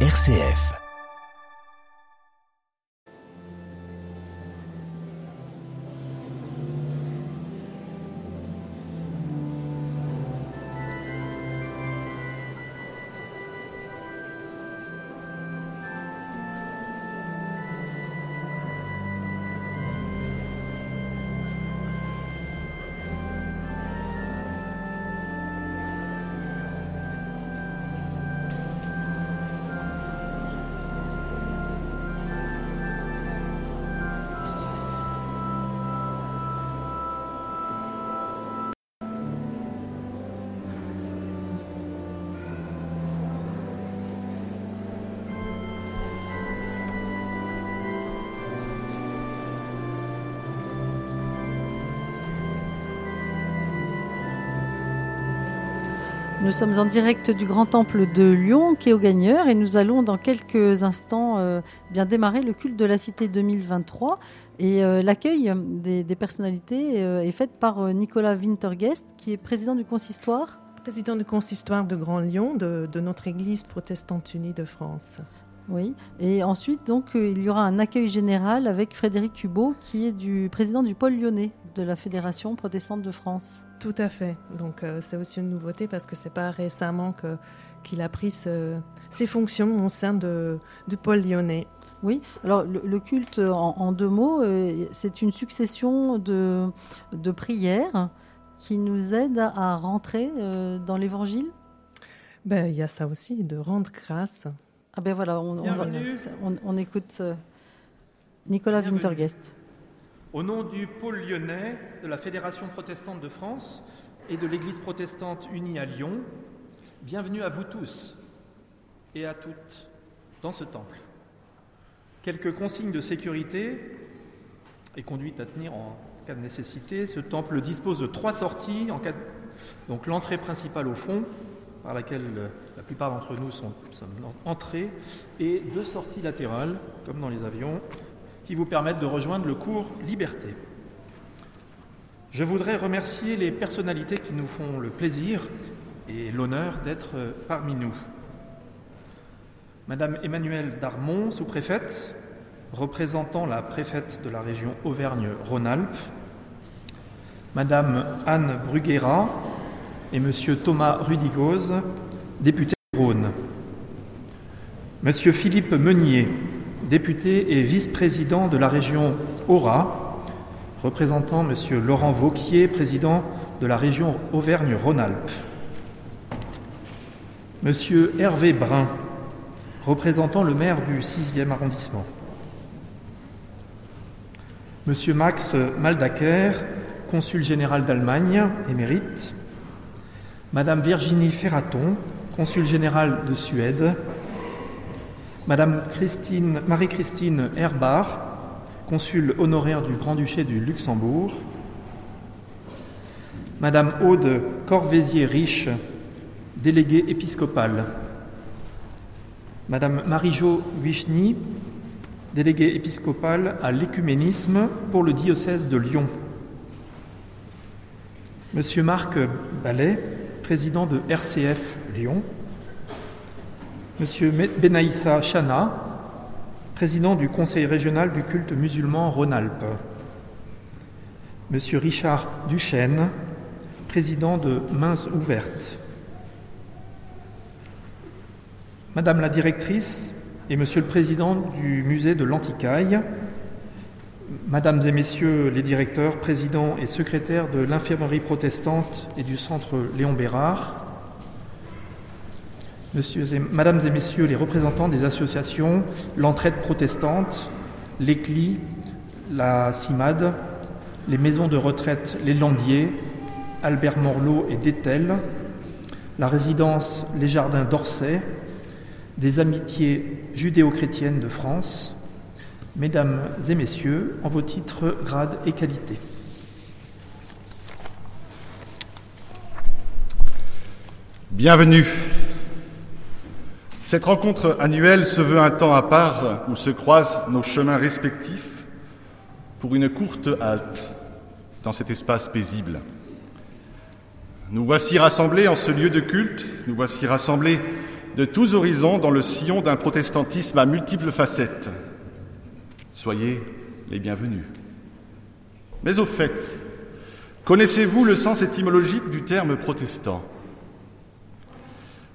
RCF. Nous sommes en direct du Grand Temple de Lyon, qui est au Gagneur, et nous allons dans quelques instants euh, bien démarrer le culte de la Cité 2023. Et euh, l'accueil des, des personnalités euh, est fait par Nicolas Winterguest, qui est président du consistoire. Président du consistoire de Grand Lyon de, de notre Église protestante unie de France. Oui. Et ensuite, donc, il y aura un accueil général avec Frédéric Cubot, qui est du président du pôle lyonnais de la Fédération protestante de France. Tout à fait. Donc euh, c'est aussi une nouveauté parce que c'est pas récemment que qu'il a pris ce- ses fonctions au sein de, du pôle lyonnais. Oui, alors le, le culte, en, en deux mots, euh, c'est une succession de, de prières qui nous aident à, à rentrer euh, dans l'évangile. Ben il y a ça aussi de rendre grâce. Ah ben voilà, on, on, on- on écoute euh, Nicolas Bienvenue. Winterguest. Au nom du pôle lyonnais de la Fédération protestante de France et de l'Église protestante unie à Lyon, bienvenue à vous tous et à toutes dans ce temple. Quelques consignes de sécurité et conduite à tenir en cas de nécessité. Ce temple dispose de trois sorties donc l'entrée principale au fond par laquelle euh, la plupart d'entre nous sont, sommes entrés et deux sorties latérales comme dans les avions qui vous permettent de rejoindre le cours Liberté. Je voudrais remercier les personnalités qui nous font le plaisir et l'honneur d'être euh, parmi nous. Madame Emmanuelle Darmon, sous-préfète, représentant la préfète de la région Auvergne-Rhône-Alpes, Madame Anne Bruguera et Monsieur Thomas Rudigoz, député du Rhône. Monsieur Philippe Meunier, député et vice-président de la région Aura, représentant Monsieur Laurent Vauquier, président de la région Auvergne-Rhône-Alpes. Monsieur Hervé Brun, représentant le maire du 6e arrondissement. Monsieur Max Maldacker, consul général d'Allemagne, émérite. Madame Virginie Ferraton, consul général de Suède. Madame Christine, Marie-Christine Herbart, consul honoraire du Grand-Duché du Luxembourg. Madame Aude Corvézier-Riche, déléguée épiscopale. Madame Marie-Jo Wichny, déléguée épiscopale à l'écuménisme pour le diocèse de Lyon. Monsieur Marc Ballet, président de RCF Lyon. Monsieur Benaïssa Chana, président du Conseil régional du culte musulman Rhône-Alpes. Monsieur Richard Duchesne, président de Mains Ouvertes. Madame la directrice et Monsieur le président du musée de l'Antiquaille, Mesdames et Messieurs les directeurs, présidents et secrétaires de l'infirmerie protestante et du centre Léon Bérard, Messieurs et, Mesdames et Messieurs les représentants des associations, l'entraide protestante, l'ECLI, la CIMAD, les maisons de retraite Les Landiers, Albert Morlot et Détel, la résidence Les Jardins d'Orsay, des amitiés judéo-chrétiennes de France, Mesdames et Messieurs, en vos titres, grades et qualités. Bienvenue. Cette rencontre annuelle se veut un temps à part où se croisent nos chemins respectifs pour une courte halte dans cet espace paisible. Nous voici rassemblés en ce lieu de culte, nous voici rassemblés de tous horizons dans le sillon d'un protestantisme à multiples facettes. Soyez les bienvenus. Mais au fait, connaissez-vous le sens étymologique du terme protestant?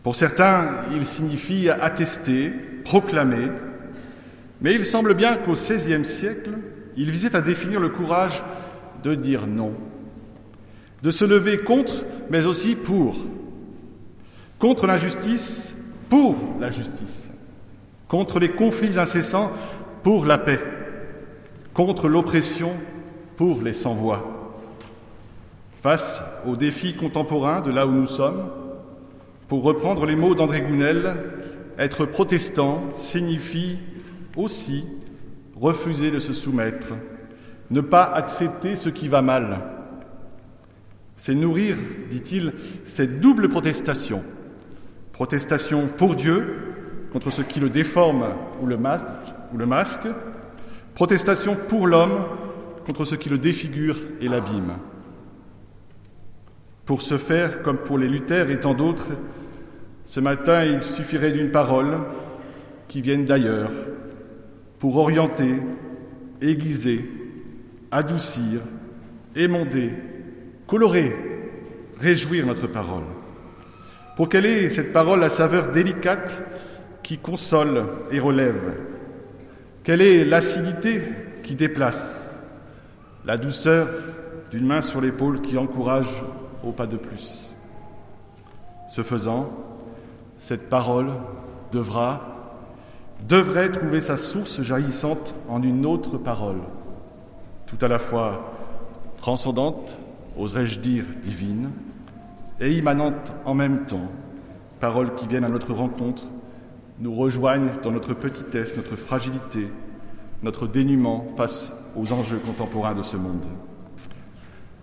Pour certains, il signifie attester, proclamer, mais il semble bien qu'au XVIe siècle, il visait à définir le courage de dire non, de se lever contre, mais aussi pour, contre l'injustice, pour la justice, contre les conflits incessants, pour la paix, contre l'oppression, pour les sans-voix. Face aux défis contemporains de là où nous sommes, pour reprendre les mots d'André Gounel, être protestant signifie aussi refuser de se soumettre, ne pas accepter ce qui va mal. C'est nourrir, dit-il, cette double protestation. Protestation pour Dieu, contre ce qui le déforme ou le, masque. Protestation pour l'homme, contre ce qui le défigure et l'abîme. Pour ce faire, comme pour les Luther et tant d'autres, ce matin, il suffirait d'une parole qui vienne d'ailleurs, pour orienter, aiguiser, adoucir, émonder, colorer, réjouir notre parole. Pour qu'elle ait cette parole la saveur délicate qui console et relève, quelle est l'acidité qui déplace, la douceur d'une main sur l'épaule qui encourage au pas de plus. Ce faisant, cette parole devra devrait trouver sa source jaillissante en une autre parole, tout à la fois transcendante, oserais-je dire divine, et immanente en même temps, paroles qui viennent à notre rencontre, nous rejoignent dans notre petitesse, notre fragilité, notre dénuement face aux enjeux contemporains de ce monde.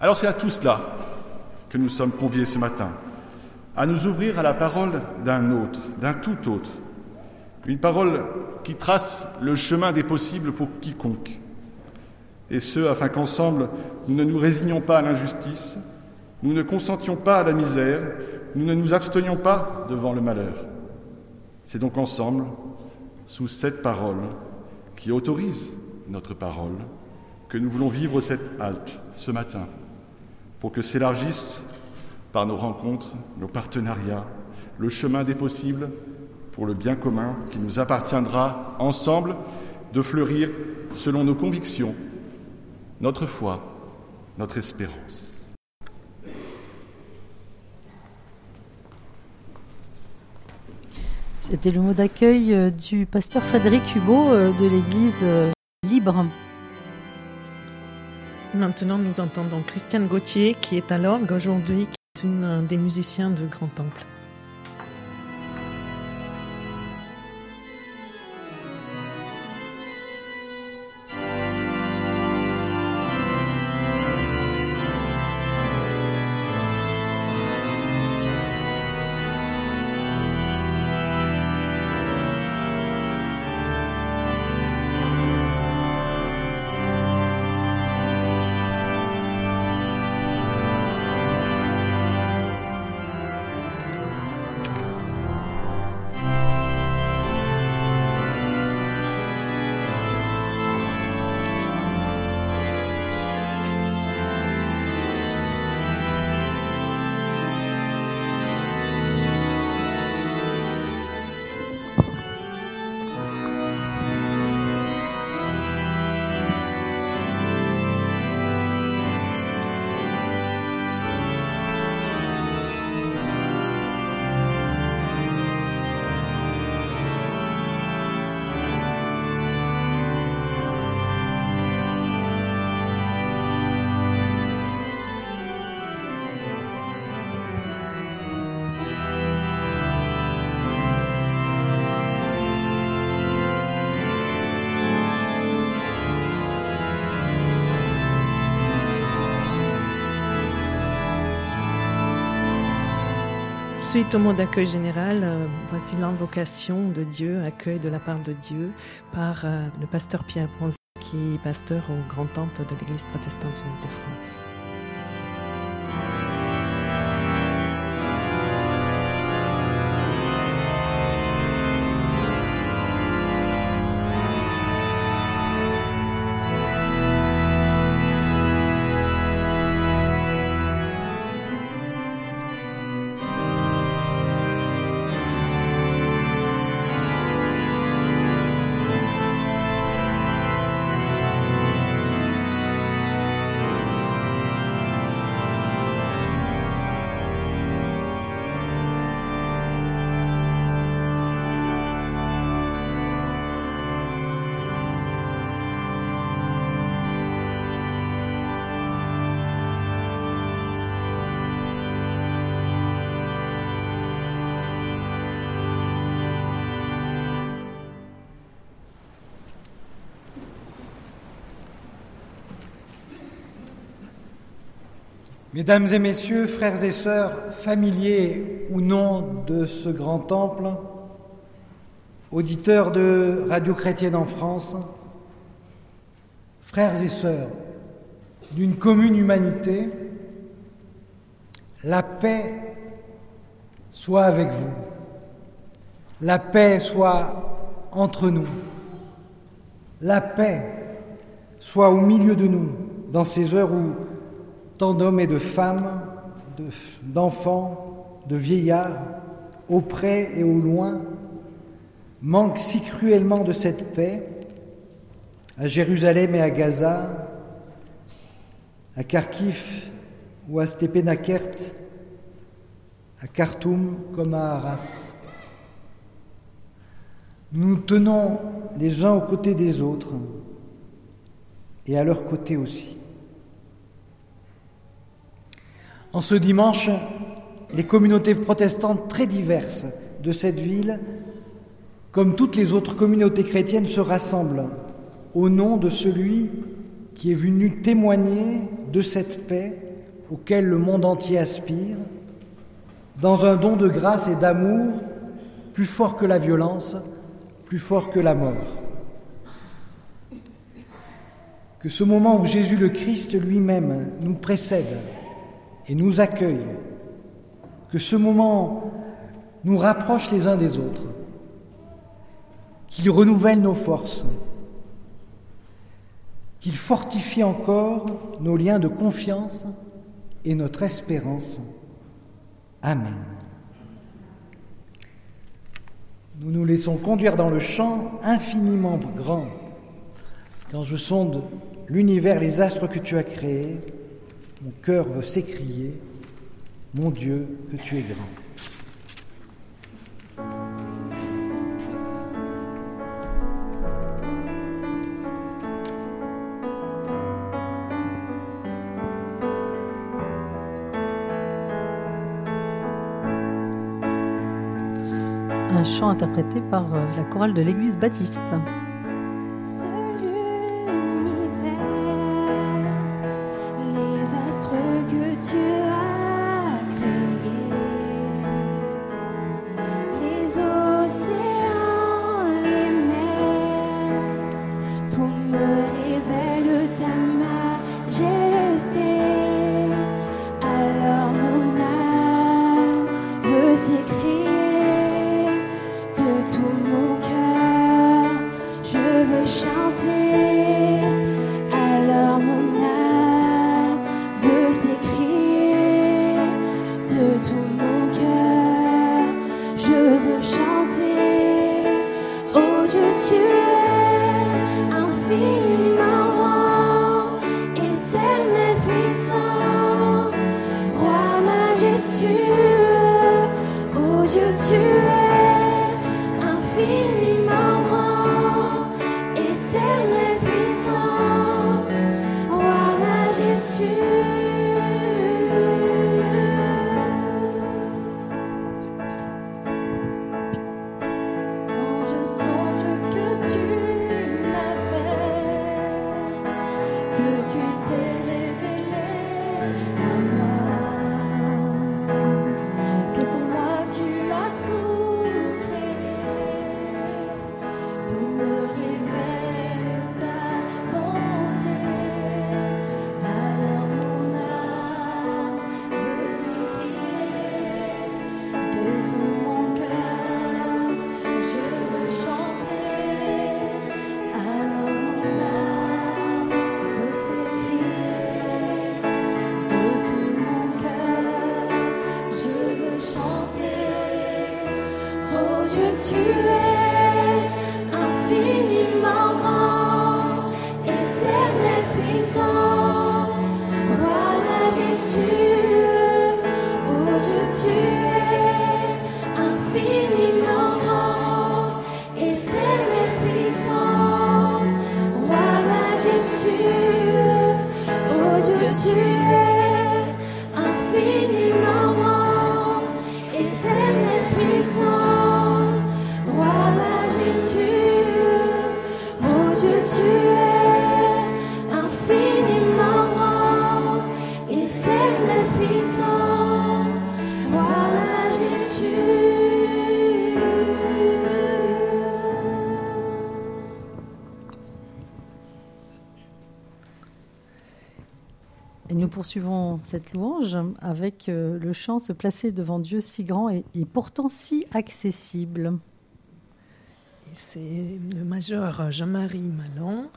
Alors c'est à tout cela que nous sommes conviés ce matin, à nous ouvrir à la parole d'un autre, d'un tout autre, une parole qui trace le chemin des possibles pour quiconque. Et ce, afin qu'ensemble, nous ne nous résignions pas à l'injustice, nous ne consentions pas à la misère, nous ne nous abstenions pas devant le malheur. C'est donc ensemble, sous cette parole, qui autorise notre parole, que nous voulons vivre cette halte ce matin, pour que s'élargisse par nos rencontres, nos partenariats, le chemin des possibles pour le bien commun qui nous appartiendra ensemble de fleurir selon nos convictions, notre foi, notre espérance. C'était le mot d'accueil euh, du pasteur Frédéric Hubot euh, de l'Église euh, libre. Maintenant, nous entendons Christiane Gauthier, qui est à l'orgue aujourd'hui, une des musiciens de Grand Temple. Suite au mot d'accueil général, euh, voici l'invocation de Dieu, accueil de la part de Dieu par euh, le pasteur Pierre Bronzy, qui est pasteur au Grand Temple de l'Église protestante de France. Mesdames et messieurs, frères et sœurs, familiers ou non de ce grand temple, auditeurs de Radio Chrétienne en France, frères et sœurs d'une commune humanité, la paix soit avec vous, la paix soit entre nous, la paix soit au milieu de nous dans ces heures où tant d'hommes et de femmes, d'enfants, de, vieillards, au près et au loin, manquent si cruellement de cette paix, à Jérusalem et à Gaza, à Kharkiv ou à Stepanakert, à Khartoum comme à Arras. Nous tenons les uns aux côtés des autres et à leur côté aussi. En ce dimanche, les communautés protestantes très diverses de cette ville, comme toutes les autres communautés chrétiennes, se rassemblent au nom de celui qui est venu témoigner de cette paix auquel le monde entier aspire, dans un don de grâce et d'amour plus fort que la violence, plus fort que la mort. Que ce moment où Jésus le Christ lui-même nous précède et nous accueille, que ce moment nous rapproche les uns des autres, qu'il renouvelle nos forces, qu'il fortifie encore nos liens de confiance et notre espérance. Amen. Nous nous laissons conduire dans le champ infiniment grand. Quand je sonde l'univers, les astres que tu as créés, mon cœur veut s'écrier, mon Dieu, que tu es grand. Un chant interprété par euh, la chorale de l'église baptiste. 夏天。Cette louange avec euh, le chant Se placer devant Dieu si grand et, et pourtant si accessible. C'est le major Jean-Marie Malon,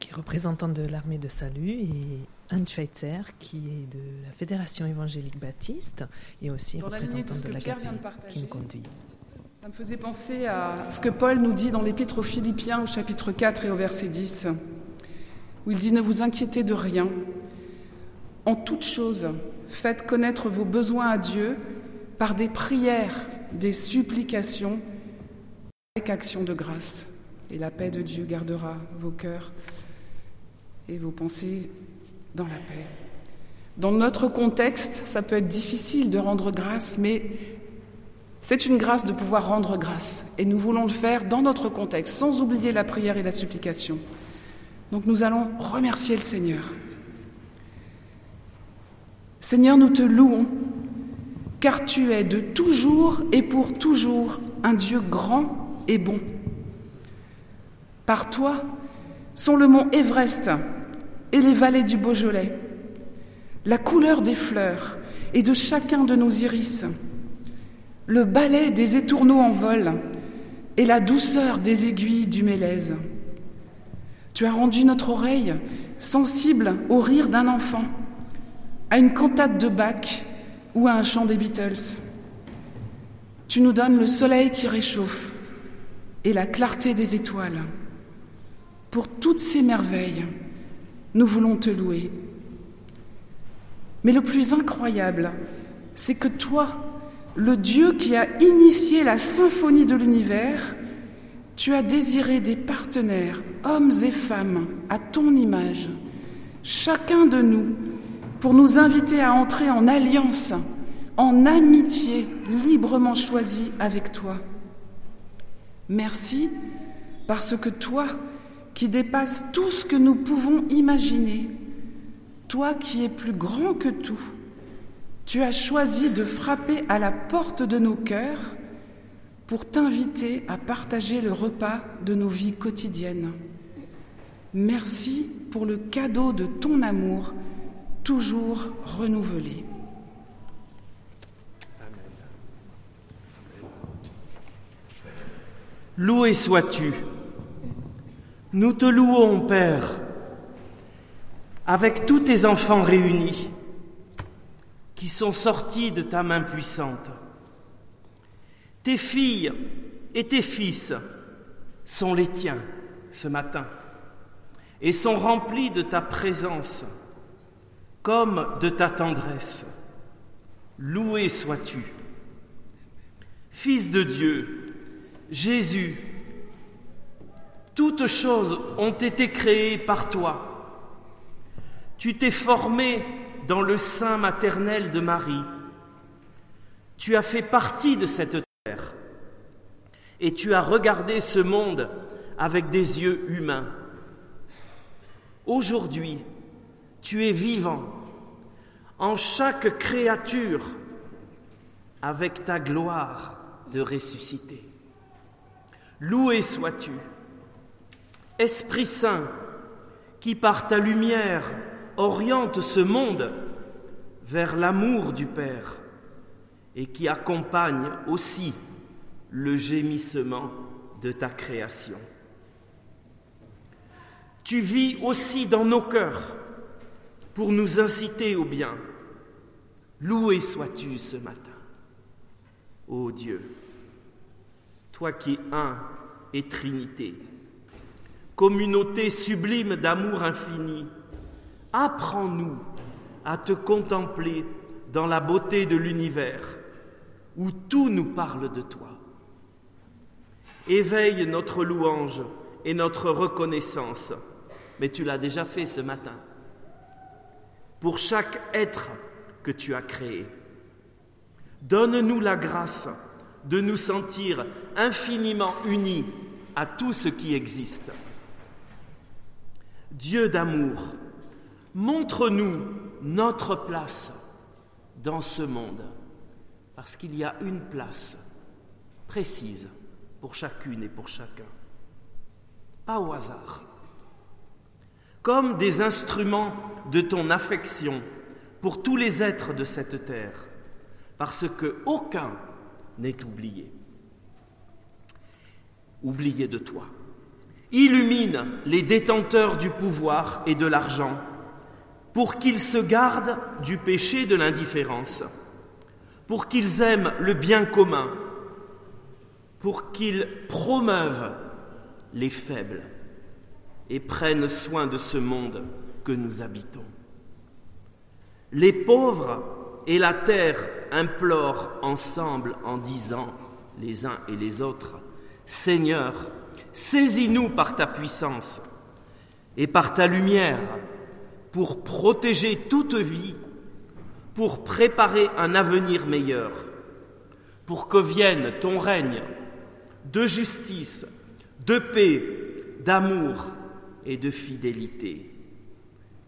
qui est représentant de l'armée de salut, et Anne Schweitzer, qui est de la Fédération évangélique baptiste, et aussi Dans la lignée représentant de la Pierre vient de Gabrielle, qui nous conduisent. Ça me faisait penser à ce que Paul nous dit dans l'Épître aux Philippiens au chapitre 4 et au verset 10, où il dit Ne vous inquiétez de rien. En toute chose, faites connaître vos besoins à Dieu par des prières, des supplications, avec action de grâce. Et la paix de Dieu gardera vos cœurs et vos pensées dans la paix. Dans notre contexte, ça peut être difficile de rendre grâce, mais c'est une grâce de pouvoir rendre grâce. Et nous voulons le faire dans notre contexte, sans oublier la prière et la supplication. Donc nous allons remercier le Seigneur. Seigneur, nous te louons, car tu es de toujours et pour toujours un Dieu grand et bon. Par toi sont le mont Everest et les vallées du Beaujolais, la couleur des fleurs et de chacun de nos iris, le balai des étourneaux en vol et la douceur des aiguilles du mélèze. Tu as rendu notre oreille sensible au rire d'un enfant, à une cantate de Bach ou à un chant des Beatles. Tu nous donnes le soleil qui réchauffe et la clarté des étoiles. Pour toutes ces merveilles, nous voulons te louer. Mais le plus incroyable, c'est que toi, le Dieu qui a initié la symphonie de l'univers, tu as désiré des partenaires, hommes et femmes, à ton image, chacun de nous, pour nous inviter à entrer en alliance, en amitié librement choisie avec toi. Merci parce que toi, qui dépasses tout ce que nous pouvons imaginer, toi qui es plus grand que tout, tu as choisi de frapper à la porte de nos cœurs pour t'inviter à partager le repas de nos vies quotidiennes. Merci pour le cadeau de ton amour toujours renouvelé. Loué sois-tu. Nous te louons, Père, avec tous tes enfants réunis qui sont sortis de ta main puissante. Tes filles et tes fils sont les tiens ce matin et sont remplis de ta présence comme de ta tendresse. Loué sois-tu. Fils de Dieu, Jésus, toutes choses ont été créées par toi. Tu t'es formé dans le sein maternel de Marie. Tu as fait partie de cette terre et tu as regardé ce monde avec des yeux humains. Aujourd'hui, tu es vivant en chaque créature avec ta gloire de ressuscité. Loué sois-tu, Esprit Saint, qui par ta lumière oriente ce monde vers l'amour du Père et qui accompagne aussi le gémissement de ta création. Tu vis aussi dans nos cœurs pour nous inciter au bien. Loué sois-tu ce matin, ô Dieu, toi qui es un et Trinité, communauté sublime d'amour infini, apprends-nous à te contempler dans la beauté de l'univers où tout nous parle de toi. Éveille notre louange et notre reconnaissance, mais tu l'as déjà fait ce matin, pour chaque être que tu as créé. Donne-nous la grâce de nous sentir infiniment unis à tout ce qui existe. Dieu d'amour, montre-nous notre place dans ce monde, parce qu'il y a une place précise pour chacune et pour chacun, pas au hasard. Comme des instruments de ton affection, pour tous les êtres de cette terre, parce que aucun n'est oublié. Oublié de toi. Illumine les détenteurs du pouvoir et de l'argent pour qu'ils se gardent du péché de l'indifférence, pour qu'ils aiment le bien commun, pour qu'ils promeuvent les faibles et prennent soin de ce monde que nous habitons. Les pauvres et la terre implorent ensemble en disant les uns et les autres, Seigneur, saisis-nous par ta puissance et par ta lumière pour protéger toute vie, pour préparer un avenir meilleur, pour que vienne ton règne de justice, de paix, d'amour et de fidélité.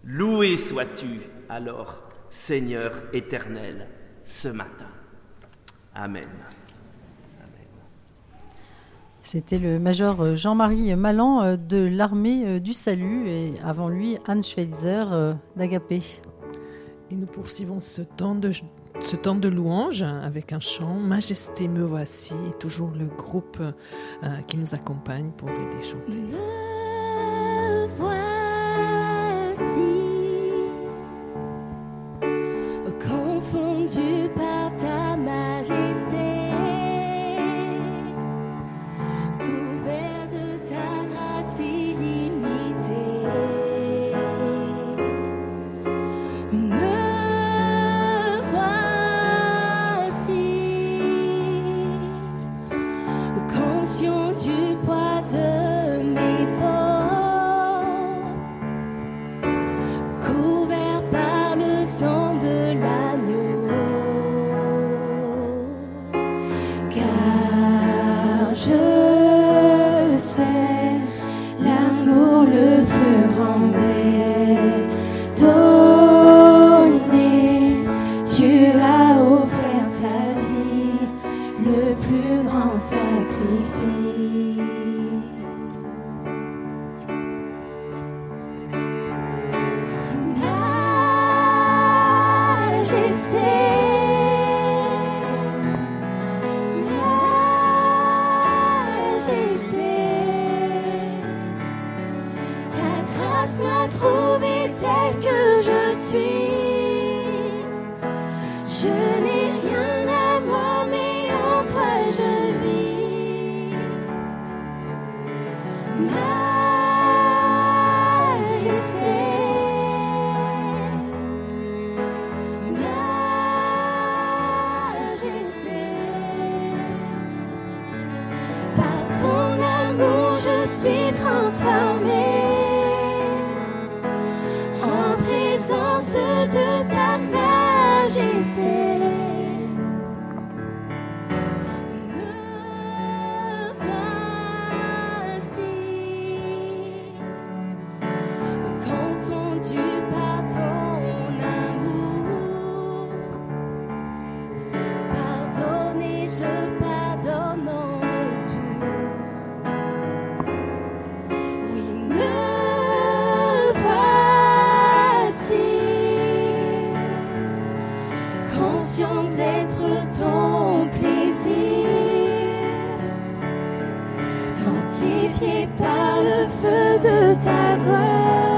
Loué sois-tu alors, Seigneur éternel, ce matin. Amen. C'était le major Jean-Marie Malan euh, de l'armée euh, du salut et avant lui Anne Schweitzer euh, d'Agapé. Et nous poursuivons ce temps de, ce temps de louange avec un chant Majesté me voici, toujours le groupe qui nous accompagne pour aider chanter. Par le feu de ta gloire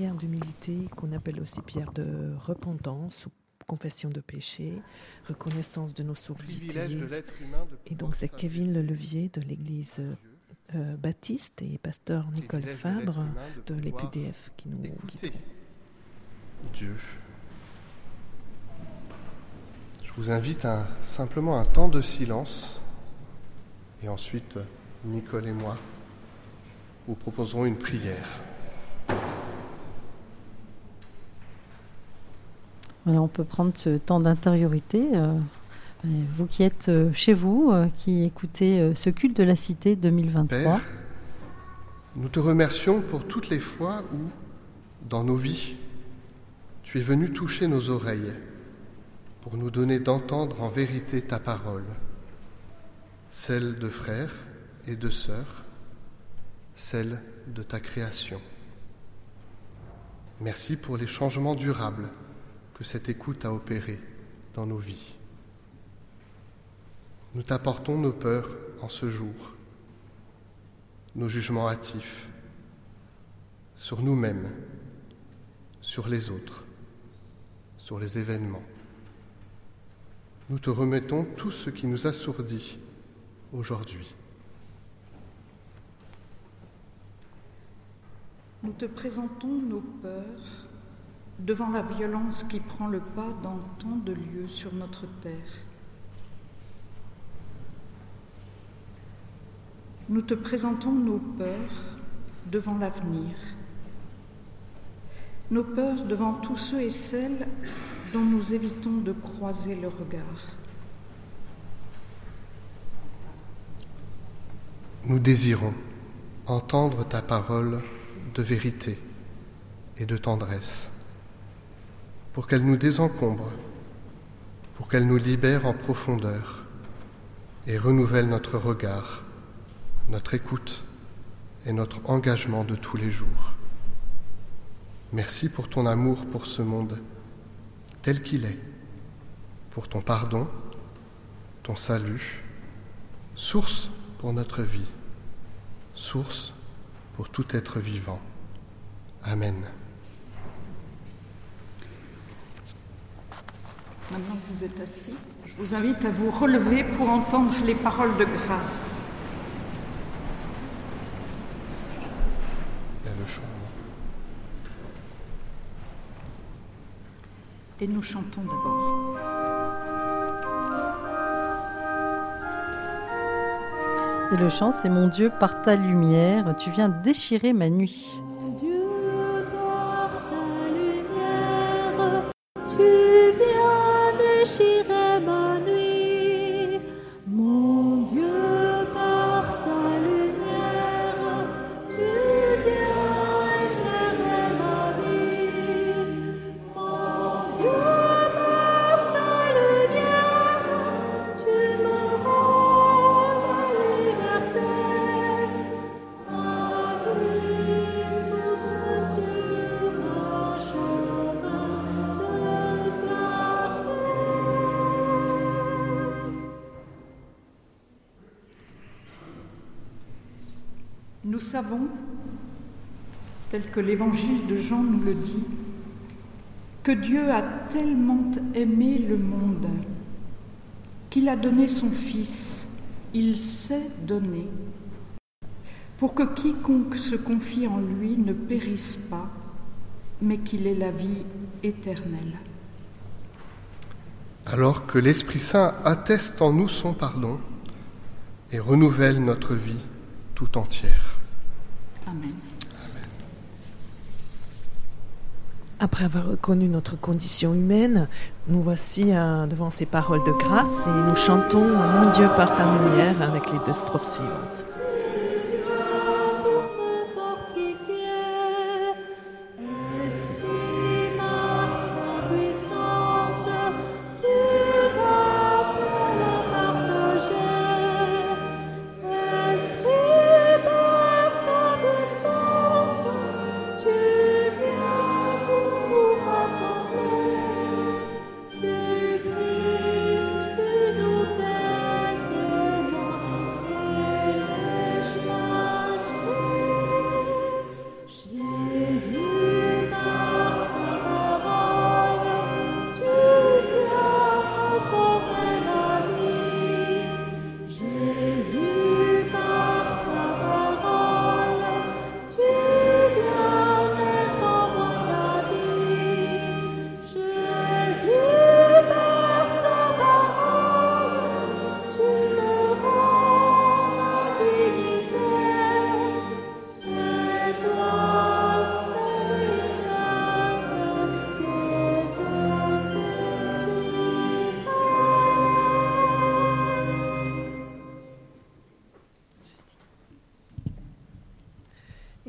prière d'humilité qu'on appelle aussi prière de repentance ou confession de péché, reconnaissance de nos de Et donc c'est Kevin Lelevier de l'église euh, baptiste et pasteur Nicole Fabre de l'EPDF qui nous Écoutez. Dieu. Je vous invite à simplement un temps de silence et ensuite Nicole et moi vous proposerons une prière. On peut prendre ce temps d'intériorité. euh, vous qui êtes euh, chez vous, euh, qui écoutez ce culte de la cité 2023. Père, nous te remercions pour toutes les fois où, dans nos vies, tu es venu toucher nos oreilles pour nous donner d'entendre en vérité ta parole, celle de frères et de sœurs, celle de ta création. Merci pour les changements durables cette écoute a opérés dans nos vies. Nous t'apportons nos peurs en ce jour, nos jugements hâtifs sur nous-mêmes, sur les autres, sur les événements. Nous te remettons tout ce qui nous assourdit aujourd'hui. Nous te présentons nos peurs devant la violence qui prend le pas dans tant de lieux sur notre terre. Nous te présentons nos peurs devant l'avenir, nos peurs devant tous ceux et celles dont nous évitons de croiser le regard. Nous désirons entendre ta parole de vérité et de tendresse, pour qu'elle nous désencombre, pour qu'elle nous libère en profondeur et renouvelle notre regard, notre écoute et notre engagement de tous les jours. Merci pour ton amour pour ce monde tel qu'il est, pour ton pardon, ton salut, source pour notre vie, source pour tout être vivant. Amen. Maintenant que vous êtes assis, je vous invite à vous relever pour entendre les paroles de grâce. Il y a le chant. Et nous chantons d'abord. Et le chant, c'est Mon Dieu, par ta lumière, tu viens déchirer ma nuit. Que l'évangile de Jean nous le dit, que Dieu a tellement aimé le monde qu'il a donné son Fils, il s'est donné, pour que quiconque se confie en lui ne périsse pas, mais qu'il ait la vie éternelle. Alors que l'Esprit Saint atteste en nous son pardon et renouvelle notre vie tout entière. Amen. Après avoir reconnu notre condition humaine, nous voici euh, devant ces paroles de grâce et nous chantons Mon Dieu par ta lumière avec les deux strophes suivantes.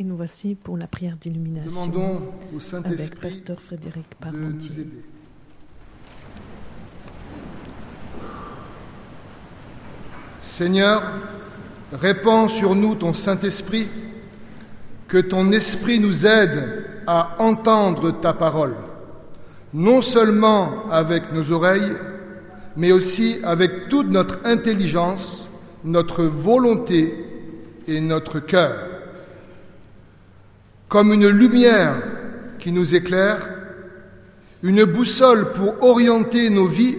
Et nous voici pour la prière d'illumination. Demandons au Saint-Esprit Pasteur Frédéric de nous aider. Seigneur, répands sur nous ton Saint-Esprit, que ton Esprit nous aide à entendre ta parole, non seulement avec nos oreilles, mais aussi avec toute notre intelligence, notre volonté et notre cœur. Comme une lumière qui nous éclaire, une boussole pour orienter nos vies,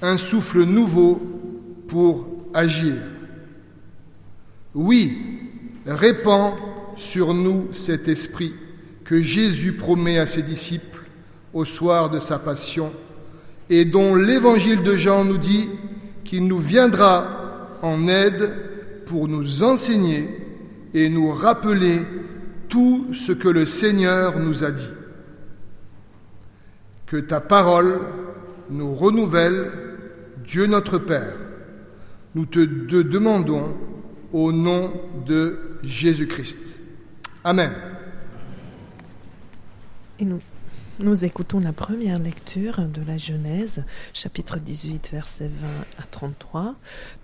un souffle nouveau pour agir. Oui, répands sur nous cet esprit que Jésus promet à ses disciples au soir de sa passion et dont l'évangile de Jean nous dit qu'il nous viendra en aide pour nous enseigner et nous rappeler tout ce que le Seigneur nous a dit. Que ta parole nous renouvelle, Dieu notre Père. Nous te demandons au nom de Jésus-Christ. Amen. Nous écoutons la première lecture de la Genèse, chapitre 18, versets 20 à 33,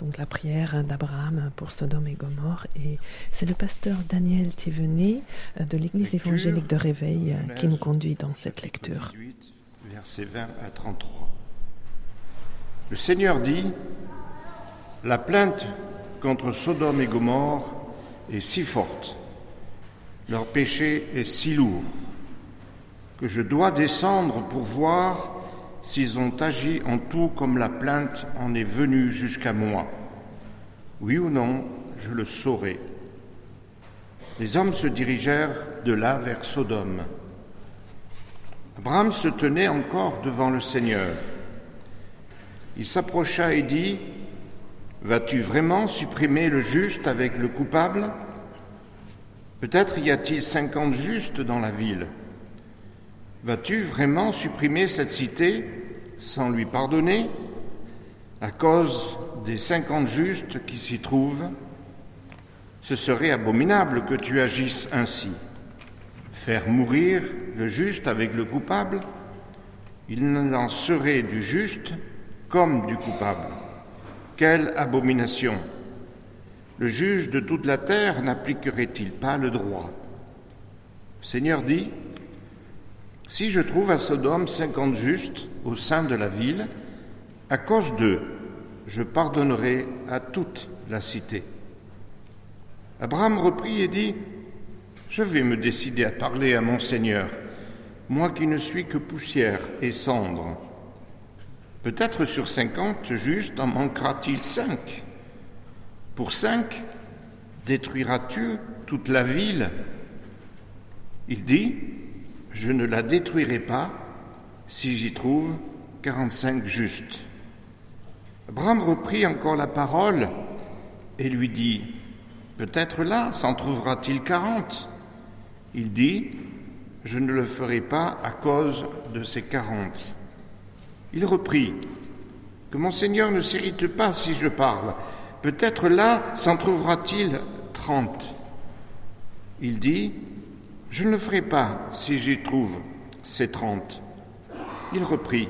donc la prière d'Abraham pour Sodome et Gomorre. Et c'est le pasteur Daniel Thivenet euh, de l'Église évangélique de Réveil euh, qui nous conduit dans cette lecture. 18, versets 20 à 33. Le Seigneur dit La plainte contre Sodome et Gomorre est si forte, leur péché est si lourd, que je dois descendre pour voir s'ils ont agi en tout comme la plainte en est venue jusqu'à moi. Oui ou non, je le saurai. Les hommes se dirigèrent de là vers Sodome. Abraham se tenait encore devant le Seigneur. Il s'approcha et dit, Vas-tu vraiment supprimer le juste avec le coupable? Peut-être y a-t-il cinquante justes dans la ville. Vas-tu vraiment supprimer cette cité sans lui pardonner à cause des cinquante justes qui s'y trouvent? Ce serait abominable que tu agisses ainsi. Faire mourir le juste avec le coupable? Il en serait du juste comme du coupable. Quelle abomination Le juge de toute la terre n'appliquerait-il pas le droit? Seigneur dit, Si je trouve à Sodome cinquante justes au sein de la ville, à cause d'eux, je pardonnerai à toute la cité. Abraham reprit et dit, Je vais me décider à parler à mon Seigneur, moi qui ne suis que poussière et cendre. Peut-être sur cinquante justes en manquera-t-il cinq. Pour cinq, Détruiras-tu toute la ville? Il dit, Je ne la détruirai pas si j'y trouve 45 justes. Abraham reprit encore la parole et lui dit, Peut-être là s'en trouvera-t-il quarante. Il dit, Je ne le ferai pas à cause de ces quarante. Il reprit, Que mon Seigneur ne s'irrite pas si je parle. Peut-être là s'en trouvera-t-il trente. Il dit, Je ne le ferai pas si j'y trouve ces trente. Il reprit,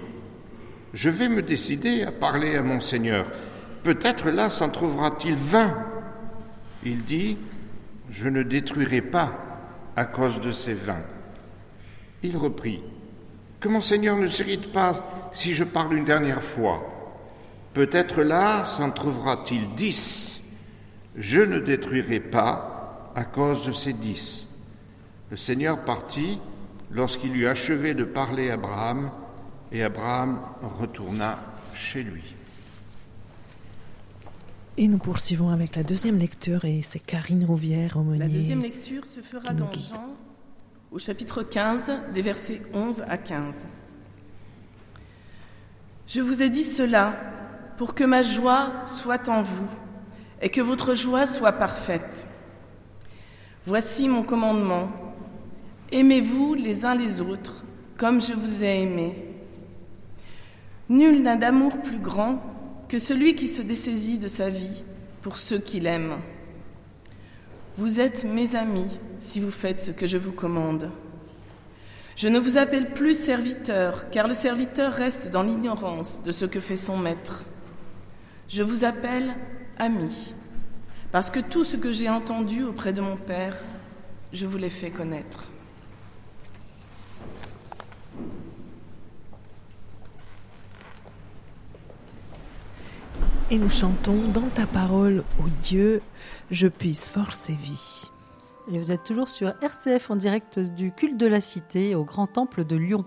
Je vais me décider à parler à mon Seigneur. Peut-être là s'en trouvera-t-il vingt. Il dit, Je ne détruirai pas à cause de ces vingt. Il reprit, Que mon Seigneur ne s'irrite pas si je parle une dernière fois. Peut-être là s'en trouvera-t-il dix. Je ne détruirai pas à cause de ces dix. Le Seigneur partit lorsqu'il eut achevé de parler à Abraham, et Abraham retourna chez lui. Et nous poursuivons avec la deuxième lecture et c'est Karine Rouvière, aumônier. La deuxième lecture se fera dans Jean au chapitre 15 des versets 11 à 15. Je vous ai dit cela pour que ma joie soit en vous et que votre joie soit parfaite. Voici mon commandement. Aimez-vous les uns les autres comme je vous ai aimé. Nul n'a d'amour plus grand que celui qui se dessaisit de sa vie pour ceux qu'il aime. Vous êtes mes amis si vous faites ce que je vous commande. Je ne vous appelle plus serviteur, car le serviteur reste dans l'ignorance de ce que fait son maître. Je vous appelle ami, parce que tout ce que j'ai entendu auprès de mon Père, je vous l'ai fait connaître. Et nous chantons dans ta parole, ô Dieu, je puisse force et vie. Et vous êtes toujours sur RCF en direct du culte de la cité au Grand Temple de Lyon.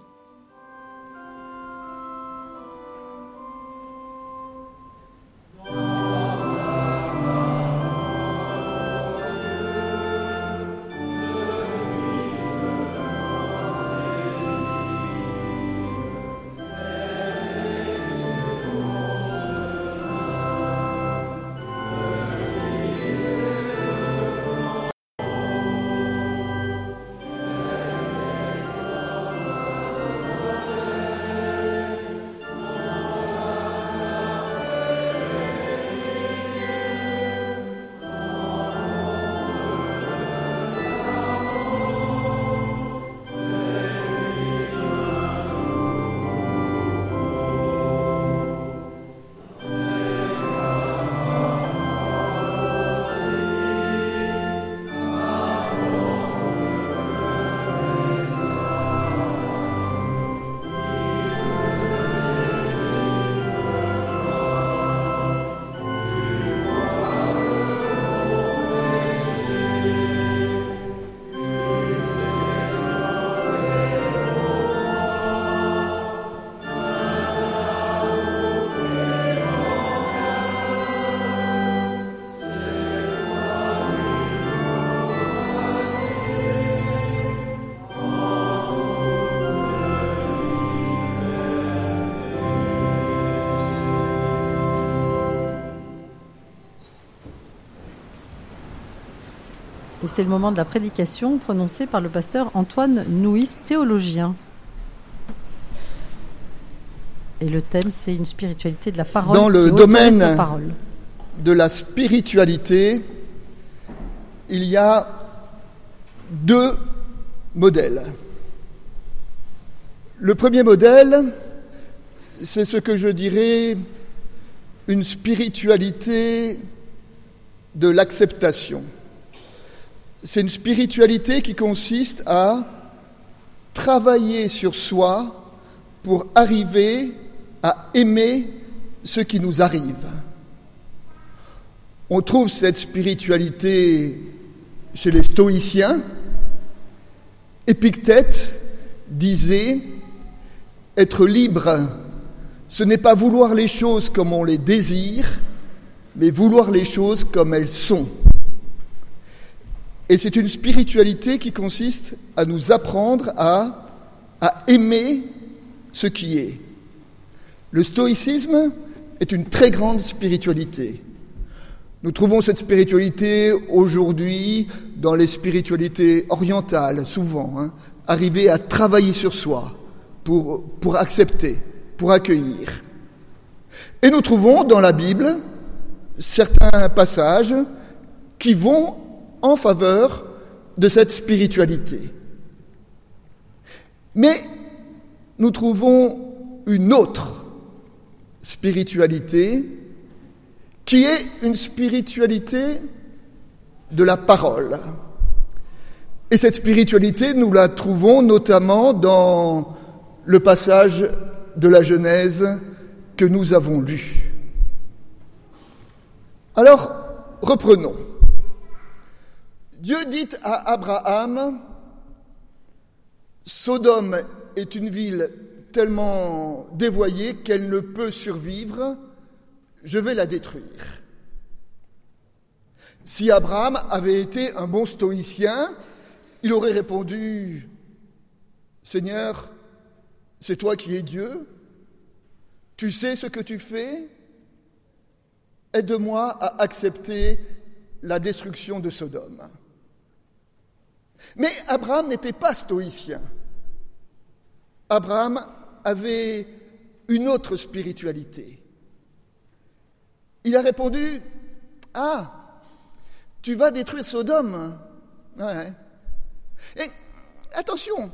C'est le moment de la prédication prononcée par le pasteur Antoine Nouis, théologien. Et le thème, c'est une spiritualité de la parole. Dans le domaine autorise la parole. de la spiritualité, il y a deux modèles. Le premier modèle, c'est ce que je dirais une spiritualité de l'acceptation. C'est une spiritualité qui consiste à travailler sur soi pour arriver à aimer ce qui nous arrive. On trouve cette spiritualité chez les stoïciens. Épictète disait être libre, ce n'est pas vouloir les choses comme on les désire, mais vouloir les choses comme elles sont. Et c'est une spiritualité qui consiste à nous apprendre à, aimer ce qui est. Le stoïcisme est une très grande spiritualité. Nous trouvons cette spiritualité aujourd'hui dans les spiritualités orientales, souvent, hein, arriver à travailler sur soi pour, pour accepter, pour accueillir. Et nous trouvons dans la Bible certains passages qui vont en faveur de cette spiritualité. Mais nous trouvons une autre spiritualité qui est une spiritualité de la parole. Et cette spiritualité, nous la trouvons notamment dans le passage de la Genèse que nous avons lu. Alors, reprenons. Dieu dit à Abraham, Sodome est une ville tellement dévoyée qu'elle ne peut survivre, je vais la détruire. Si Abraham avait été un bon stoïcien, il aurait répondu, Seigneur, c'est toi qui es Dieu, tu sais ce que tu fais, aide-moi à accepter la destruction de Sodome. Mais Abraham n'était pas stoïcien. Abraham avait une autre spiritualité. Il a répondu, Ah, tu vas détruire Sodome. Et attention,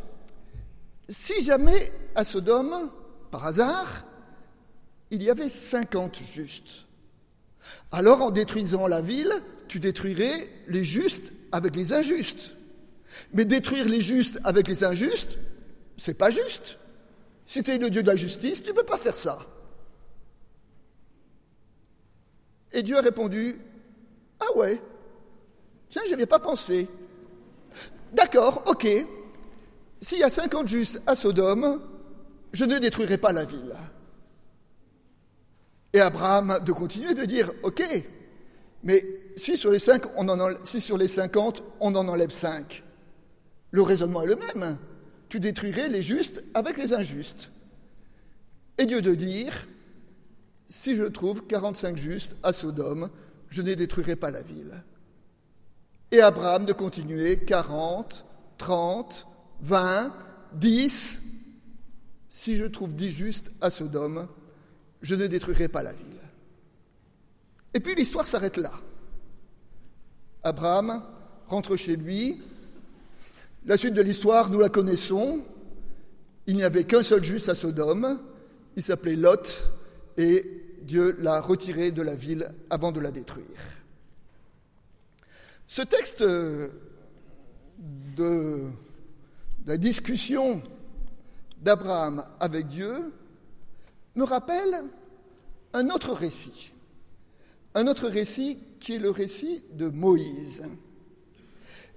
si jamais à Sodome, par hasard, il y avait 50 justes, alors en détruisant la ville, tu détruirais les justes avec les injustes. Mais détruire les justes avec les injustes, c'est pas juste. Si tu es le Dieu de la justice, tu ne peux pas faire ça. Et Dieu a répondu Ah ouais, tiens, je n'y avais pas pensé. D'accord, ok. S'il y a 50 justes à Sodome, je ne détruirai pas la ville. Et Abraham de continuer de dire Ok, mais si sur les, 5, on en si sur les 50, on en enlève 5, le raisonnement est le même. Tu détruirais les justes avec les injustes. Et Dieu de dire si je trouve 45 justes à Sodome, je ne détruirai pas la ville. Et Abraham de continuer 40, 30, 20, 10. Si je trouve 10 justes à Sodome, je ne détruirai pas la ville. Et puis l'histoire s'arrête là. Abraham rentre chez lui. La suite de l'histoire, nous la connaissons. Il n'y avait qu'un seul juste à Sodome. Il s'appelait Lot. Et Dieu l'a retiré de la ville avant de la détruire. Ce texte de la discussion d'Abraham avec Dieu me rappelle un autre récit. Un autre récit qui est le récit de Moïse.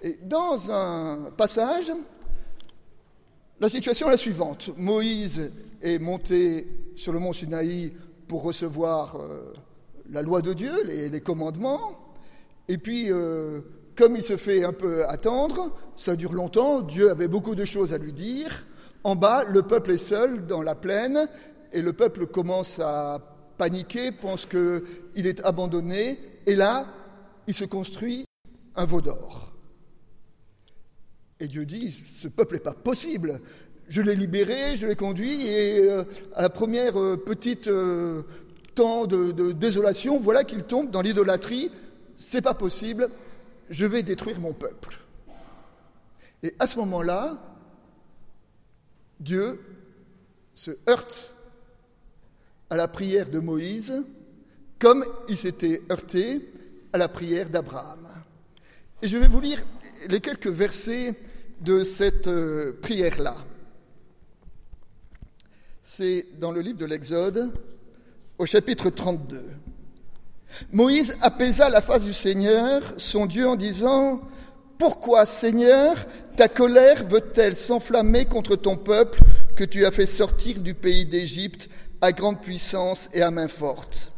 Et dans un passage, la situation est la suivante. Moïse est monté sur le mont Sinaï pour recevoir euh, la loi de Dieu, les, commandements. Et puis, euh, comme il se fait un peu attendre, ça dure longtemps, Dieu avait beaucoup de choses à lui dire. En bas, le peuple est seul dans la plaine, et le peuple commence à paniquer, pense qu'il est abandonné, et là, il se construit un veau d'or. Et Dieu dit, ce peuple n'est pas possible je l'ai libéré, je l'ai conduit, et euh, à la première euh, petite euh, temps de, désolation, voilà qu'il tombe dans l'idolâtrie. C'est pas possible, je vais détruire mon peuple. Et à ce moment-là, Dieu se heurte à la prière de Moïse comme il s'était heurté à la prière d'Abraham. Et je vais vous lire les quelques versets de cette prière-là. C'est dans le livre de l'Exode, au chapitre 32. Moïse apaisa la face du Seigneur, son Dieu, en disant, Pourquoi, Seigneur, ta colère veut-elle s'enflammer contre ton peuple que tu as fait sortir du pays d'Égypte à grande puissance et à main forte?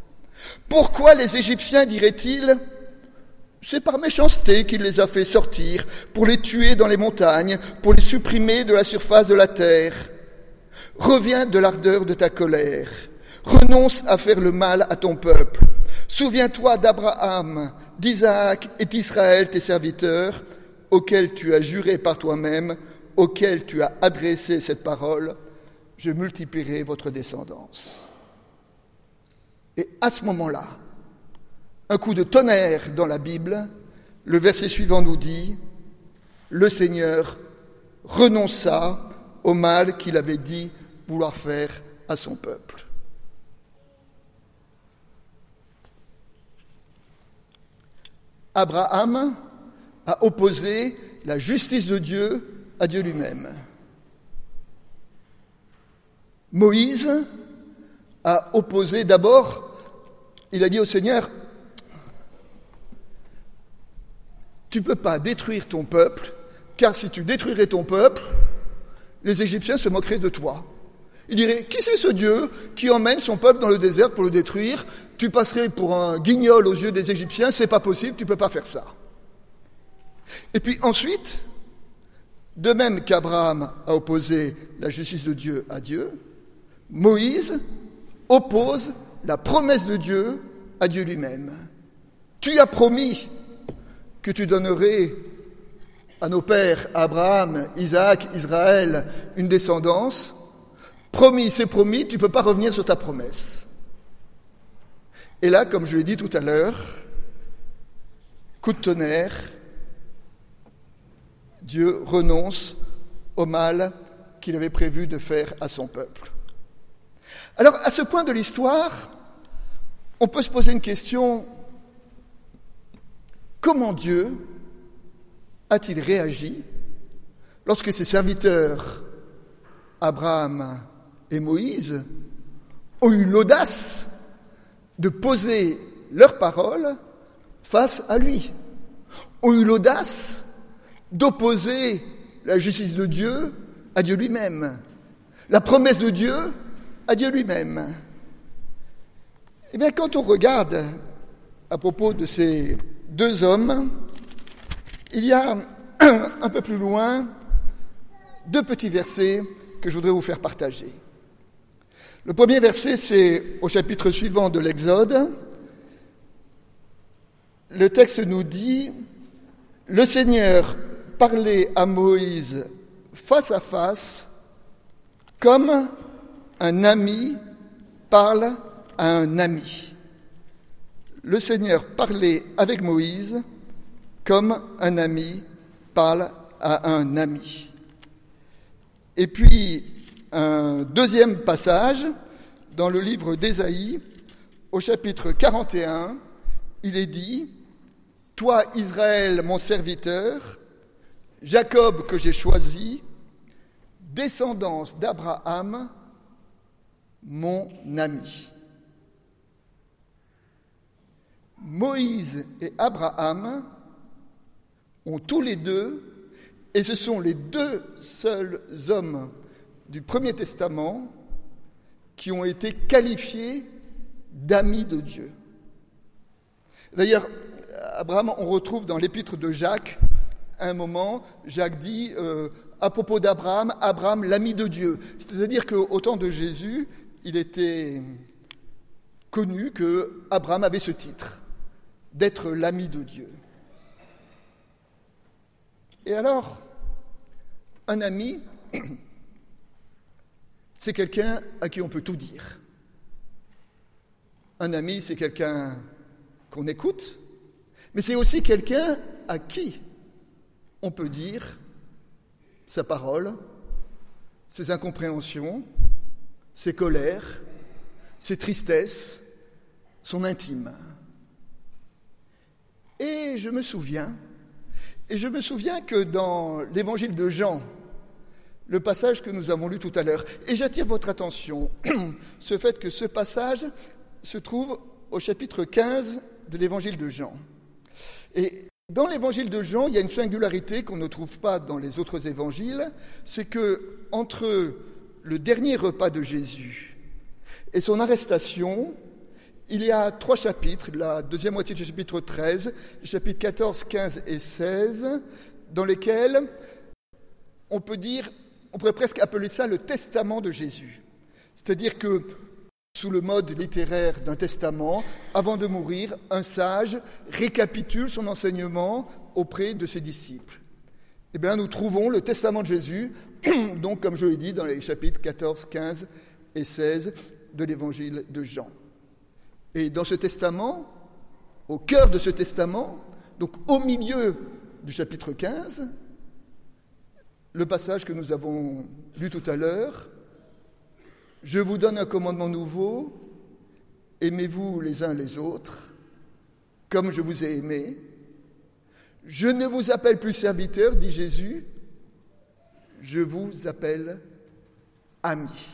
Pourquoi les Égyptiens diraient-ils, C'est par méchanceté qu'il les a fait sortir, pour les tuer dans les montagnes, pour les supprimer de la surface de la terre. Reviens de l'ardeur de ta colère. Renonce à faire le mal à ton peuple. Souviens-toi d'Abraham, d'Isaac et d'Israël, tes serviteurs, auxquels tu as juré par toi-même, auxquels tu as adressé cette parole. Je multiplierai votre descendance. Et à ce moment-là, un coup de tonnerre dans la Bible, le verset suivant nous dit, le Seigneur renonça au mal qu'il avait dit vouloir faire à son peuple. Abraham a opposé la justice de Dieu à Dieu lui-même. Moïse a opposé d'abord, il a dit au Seigneur, tu ne peux pas détruire ton peuple, car si tu détruirais ton peuple, les Égyptiens se moqueraient de toi. Ils diraient, qui c'est ce Dieu qui emmène son peuple dans le désert pour le détruire? Tu passerais pour un guignol aux yeux des Égyptiens, c'est pas possible, tu ne peux pas faire ça. Et puis ensuite, de même qu'Abraham a opposé la justice de Dieu à Dieu, Moïse oppose la promesse de Dieu à Dieu lui-même. Tu as promis que tu donnerais à nos pères Abraham, Isaac, Israël une descendance. Promis, c'est promis, tu ne peux pas revenir sur ta promesse. Et là, comme je l'ai dit tout à l'heure, coup de tonnerre, Dieu renonce au mal qu'il avait prévu de faire à son peuple. Alors, à ce point de l'histoire, on peut se poser une question Comment Dieu a-t-il réagi lorsque ses serviteurs, Abraham et Moïse, ont eu l'audace de poser leurs paroles face à lui, ont eu l'audace d'opposer la justice de Dieu à Dieu lui-même, la promesse de Dieu à Dieu lui-même? Eh bien, quand on regarde à propos de ces deux hommes, il y a un peu plus loin deux petits versets que je voudrais vous faire partager. Le premier verset, c'est au chapitre suivant de l'Exode. Le texte nous dit, le Seigneur parlait à Moïse face à face comme un ami parle à un ami le Seigneur parlait avec Moïse comme un ami parle à un ami. Et puis, un deuxième passage dans le livre d'Ésaïe, au chapitre 41, il est dit, Toi Israël, mon serviteur, Jacob que j'ai choisi, descendance d'Abraham, mon ami. Moïse et Abraham ont tous les deux, et ce sont les deux seuls hommes du Premier Testament qui ont été qualifiés d'amis de Dieu. D'ailleurs, Abraham, on retrouve dans l'épître de Jacques, à un moment, Jacques dit euh, à propos d'Abraham, Abraham l'ami de Dieu. C'est-à-dire qu'au temps de Jésus, il était connu que Abraham avait ce titre d'être l'ami de Dieu. Et alors, un ami, c'est quelqu'un à qui on peut tout dire. Un ami, c'est quelqu'un qu'on écoute, mais c'est aussi quelqu'un à qui on peut dire sa parole, ses incompréhensions, ses colères, ses tristesses, son intime. Et je me souviens, et je me souviens que dans l'évangile de Jean, le passage que nous avons lu tout à l'heure, et j'attire votre attention, ce fait que ce passage se trouve au chapitre 15 de l'évangile de Jean. Et dans l'évangile de Jean, il y a une singularité qu'on ne trouve pas dans les autres évangiles, c'est que entre le dernier repas de Jésus et son arrestation, il y a trois chapitres, la deuxième moitié du chapitre 13, les chapitres 14, 15 et 16, dans lesquels on peut dire, on pourrait presque appeler ça le testament de Jésus. C'est-à-dire que sous le mode littéraire d'un testament, avant de mourir, un sage récapitule son enseignement auprès de ses disciples. Eh bien, nous trouvons le testament de Jésus, donc, comme je l'ai dit, dans les chapitres 14, 15 et 16 de l'évangile de Jean. Et dans ce testament, au cœur de ce testament, donc au milieu du chapitre 15, le passage que nous avons lu tout à l'heure, Je vous donne un commandement nouveau, aimez-vous les uns les autres, comme je vous ai aimé. Je ne vous appelle plus serviteur, dit Jésus, je vous appelle ami.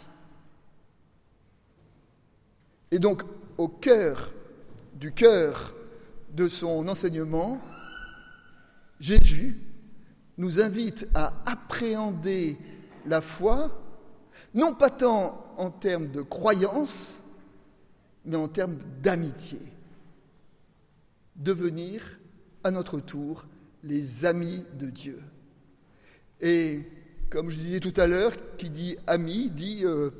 Et donc, au cœur du cœur de son enseignement, Jésus nous invite à appréhender la foi, non pas tant en termes de croyance, mais en termes d'amitié. Devenir, à notre tour, les amis de Dieu. Et comme je disais tout à l'heure, qui dit ami dit euh,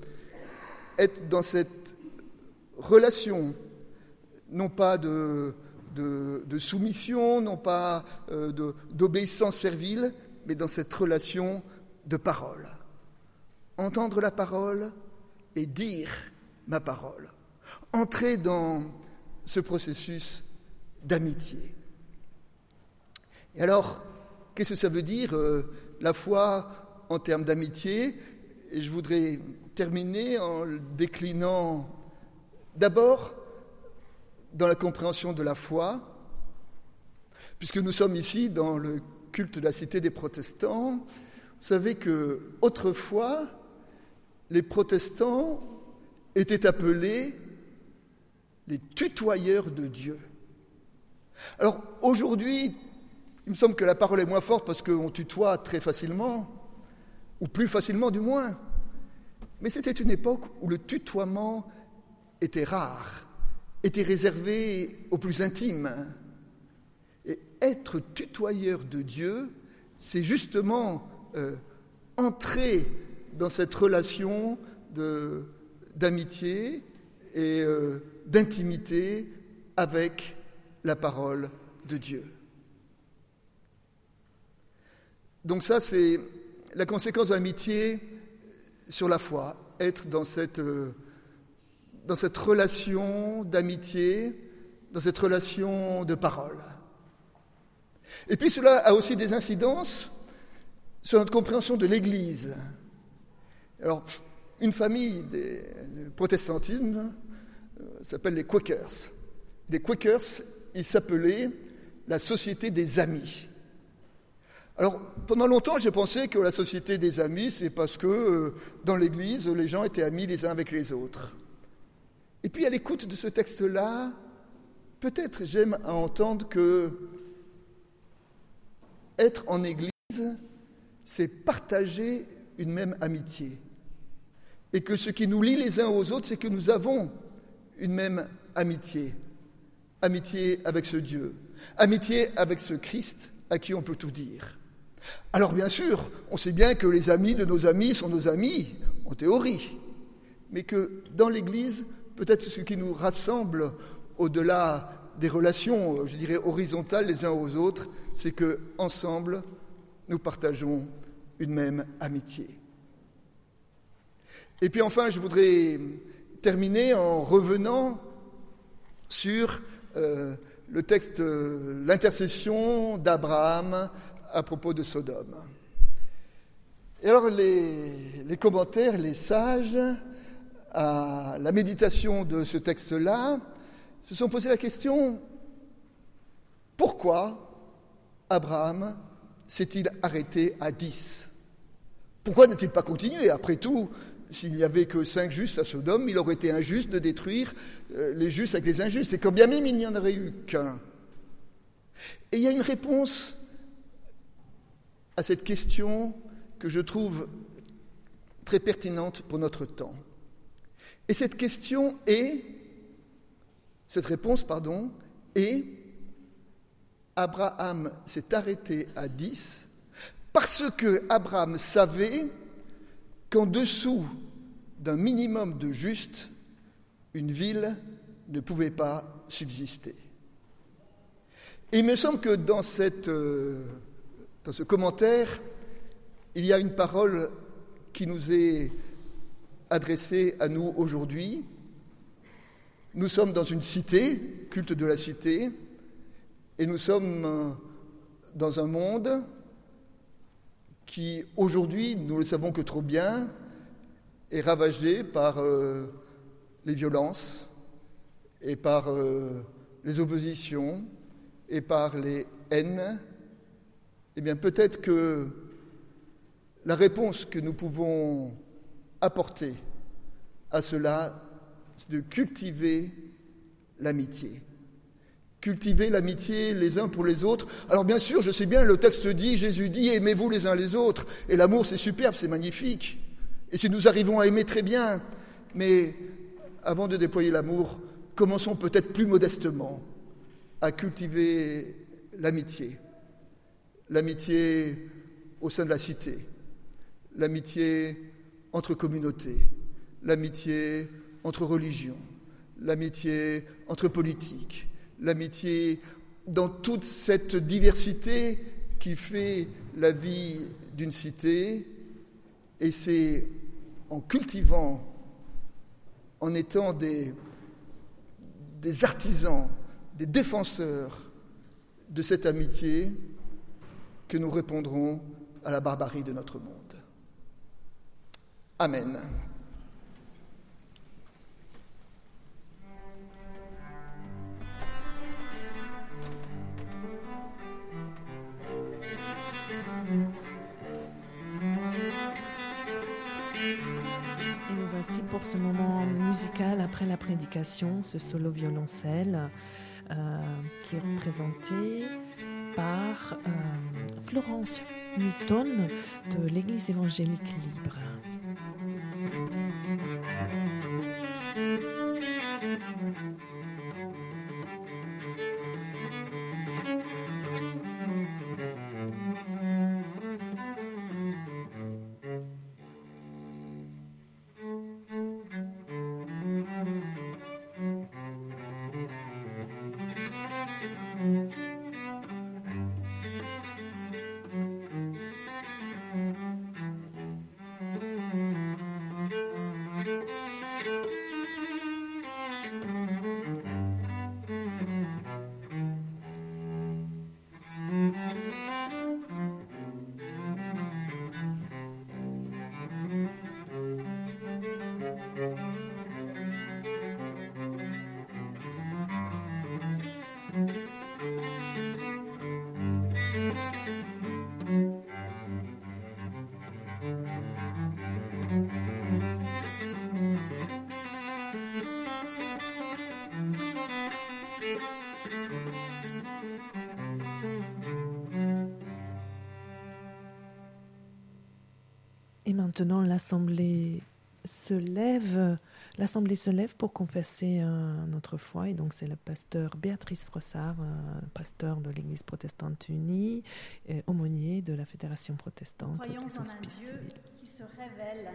être dans cette relation, non pas de, soumission, non pas euh, d'obéissance servile, mais dans cette relation de parole. Entendre la parole et dire ma parole. Entrer dans ce processus d'amitié. Et alors, qu'est-ce que ça veut dire euh, la foi en termes d'amitié? Et je voudrais terminer en déclinant d'abord dans la compréhension de la foi, puisque nous sommes ici dans le culte de la cité des protestants. Vous savez que autrefois, les protestants étaient appelés les tutoyeurs de Dieu. Alors aujourd'hui, il me semble que la parole est moins forte parce qu'on tutoie très facilement, ou plus facilement du moins. Mais c'était une époque où le tutoiement était rare, était réservé aux plus intimes. Et être tutoyeur de Dieu, c'est justement euh, entrer dans cette relation d'amitié et euh, d'intimité avec la parole de Dieu. Donc ça, c'est la conséquence de l'amitié sur la foi, être dans cette, euh, dans cette relation d'amitié, dans cette relation de parole. Et puis cela a aussi des incidences sur notre compréhension de l'Église. Alors, une famille des, du protestantisme euh, s'appelle les Quakers. Les Quakers, ils s'appelaient la Société des Amis. Alors, pendant longtemps, j'ai pensé que la Société des Amis, c'est parce que euh, dans l'Église, les gens étaient amis les uns avec les autres. Et puis, à l'écoute de ce texte-là, peut-être j'aime à entendre que être en Église, c'est partager une même amitié. Et que ce qui nous lie les uns aux autres, c'est que nous avons une même amitié. Amitié avec ce Dieu, amitié avec ce Christ à qui on peut tout dire. Alors bien sûr, on sait bien que les amis de nos amis sont nos amis, en théorie, mais que dans l'Église, peut-être ce qui nous rassemble au-delà des relations, je dirais, horizontales les uns aux autres, c'est que ensemble, nous partageons une même amitié. Et puis enfin, je voudrais terminer en revenant sur euh, le texte, l'intercession d'Abraham à propos de Sodome. Et alors les, commentaires, les sages, à la méditation de ce texte-là, se sont posé la question, pourquoi Abraham s'est-il arrêté à dix Pourquoi n'a-t-il pas continué Après tout, s'il n'y avait que cinq justes à Sodome, il aurait été injuste de détruire euh, les justes avec les injustes. Et quand bien même il n'y en aurait eu qu'un. Et il y a une réponse à cette question que je trouve très pertinente pour notre temps. Et cette question est Cette réponse, pardon, est Abraham s'est arrêté à 10 parce que Abraham savait qu'en dessous d'un minimum de juste, une ville ne pouvait pas subsister. Et il me semble que dans, cette, euh, dans ce commentaire, il y a une parole qui nous est adressée à nous aujourd'hui. Nous sommes dans une cité, culte de la cité, et nous sommes dans un monde qui, aujourd'hui, nous le savons que trop bien, est ravagé par euh, les violences et par euh, les oppositions et par les haines, eh bien peut-être que la réponse que nous pouvons apporter à cela, de cultiver l'amitié. Cultiver l'amitié les uns pour les autres. Alors bien sûr, je sais bien, le texte dit, Jésus dit, aimez-vous les uns les autres. Et l'amour, c'est superbe, c'est magnifique. Et si nous arrivons à aimer très bien, mais avant de déployer l'amour, commençons peut-être plus modestement à cultiver l'amitié. L'amitié au sein de la cité, l'amitié entre communautés, l'amitié entre religions, l'amitié entre politiques, l'amitié dans toute cette diversité qui fait la vie d'une cité. Et c'est en cultivant, en étant des, des artisans, des défenseurs de cette amitié, que nous répondrons à la barbarie de notre monde. Amen. Et nous voici pour ce moment musical après la prédication, ce solo violoncelle euh, qui est représenté par euh, Florence Newton de l'Église évangélique libre. Et maintenant, l'Assemblée se lève. L'Assemblée se lève pour confesser euh, notre foi. Et donc, c'est le pasteur Béatrice Frossard, euh, pasteur de l'Église protestante unie, et aumônier de la Fédération protestante Croyons des en un Dieu qui se révèle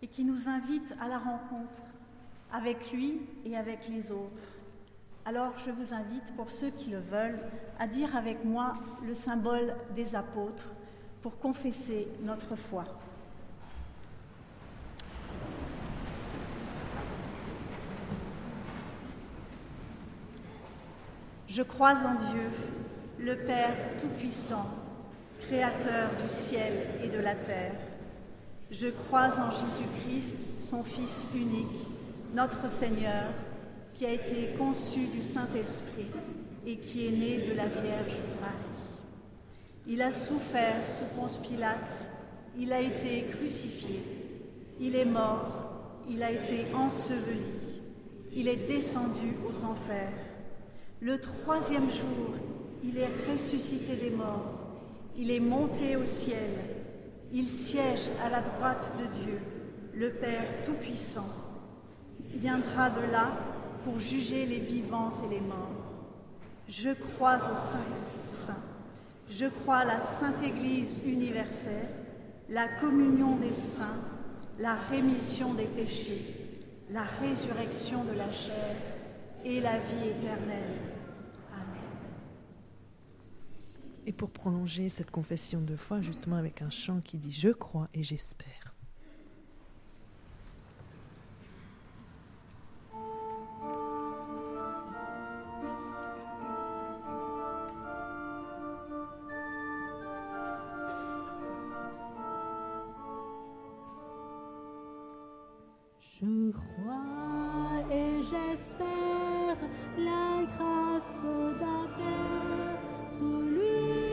et qui nous invite à la rencontre avec lui et avec les autres. Alors je vous invite, pour ceux qui le veulent, à dire avec moi le symbole des apôtres pour confesser notre foi. Je crois en Dieu, le Père Tout-Puissant, Créateur du ciel et de la terre. Je crois en Jésus-Christ, son Fils unique, notre Seigneur, qui a été conçu du Saint-Esprit et qui est né de la Vierge Marie. Il a souffert sous Ponce Pilate, il a été crucifié, il est mort, il a été enseveli, il est descendu aux enfers. Le troisième jour, il est ressuscité des morts, il est monté au ciel, il siège à la droite de Dieu, le Père Tout-Puissant. Il viendra de là pour juger les vivants et les morts. Je crois au Saint-Saint. Je crois à la Sainte Église universelle, la communion des saints, la rémission des péchés, la résurrection de la chair et la vie éternelle. Amen. Et pour prolonger cette confession de foi, justement avec un chant qui dit Je crois et j'espère. Je crois et j'espère la grâce d'un Père, celui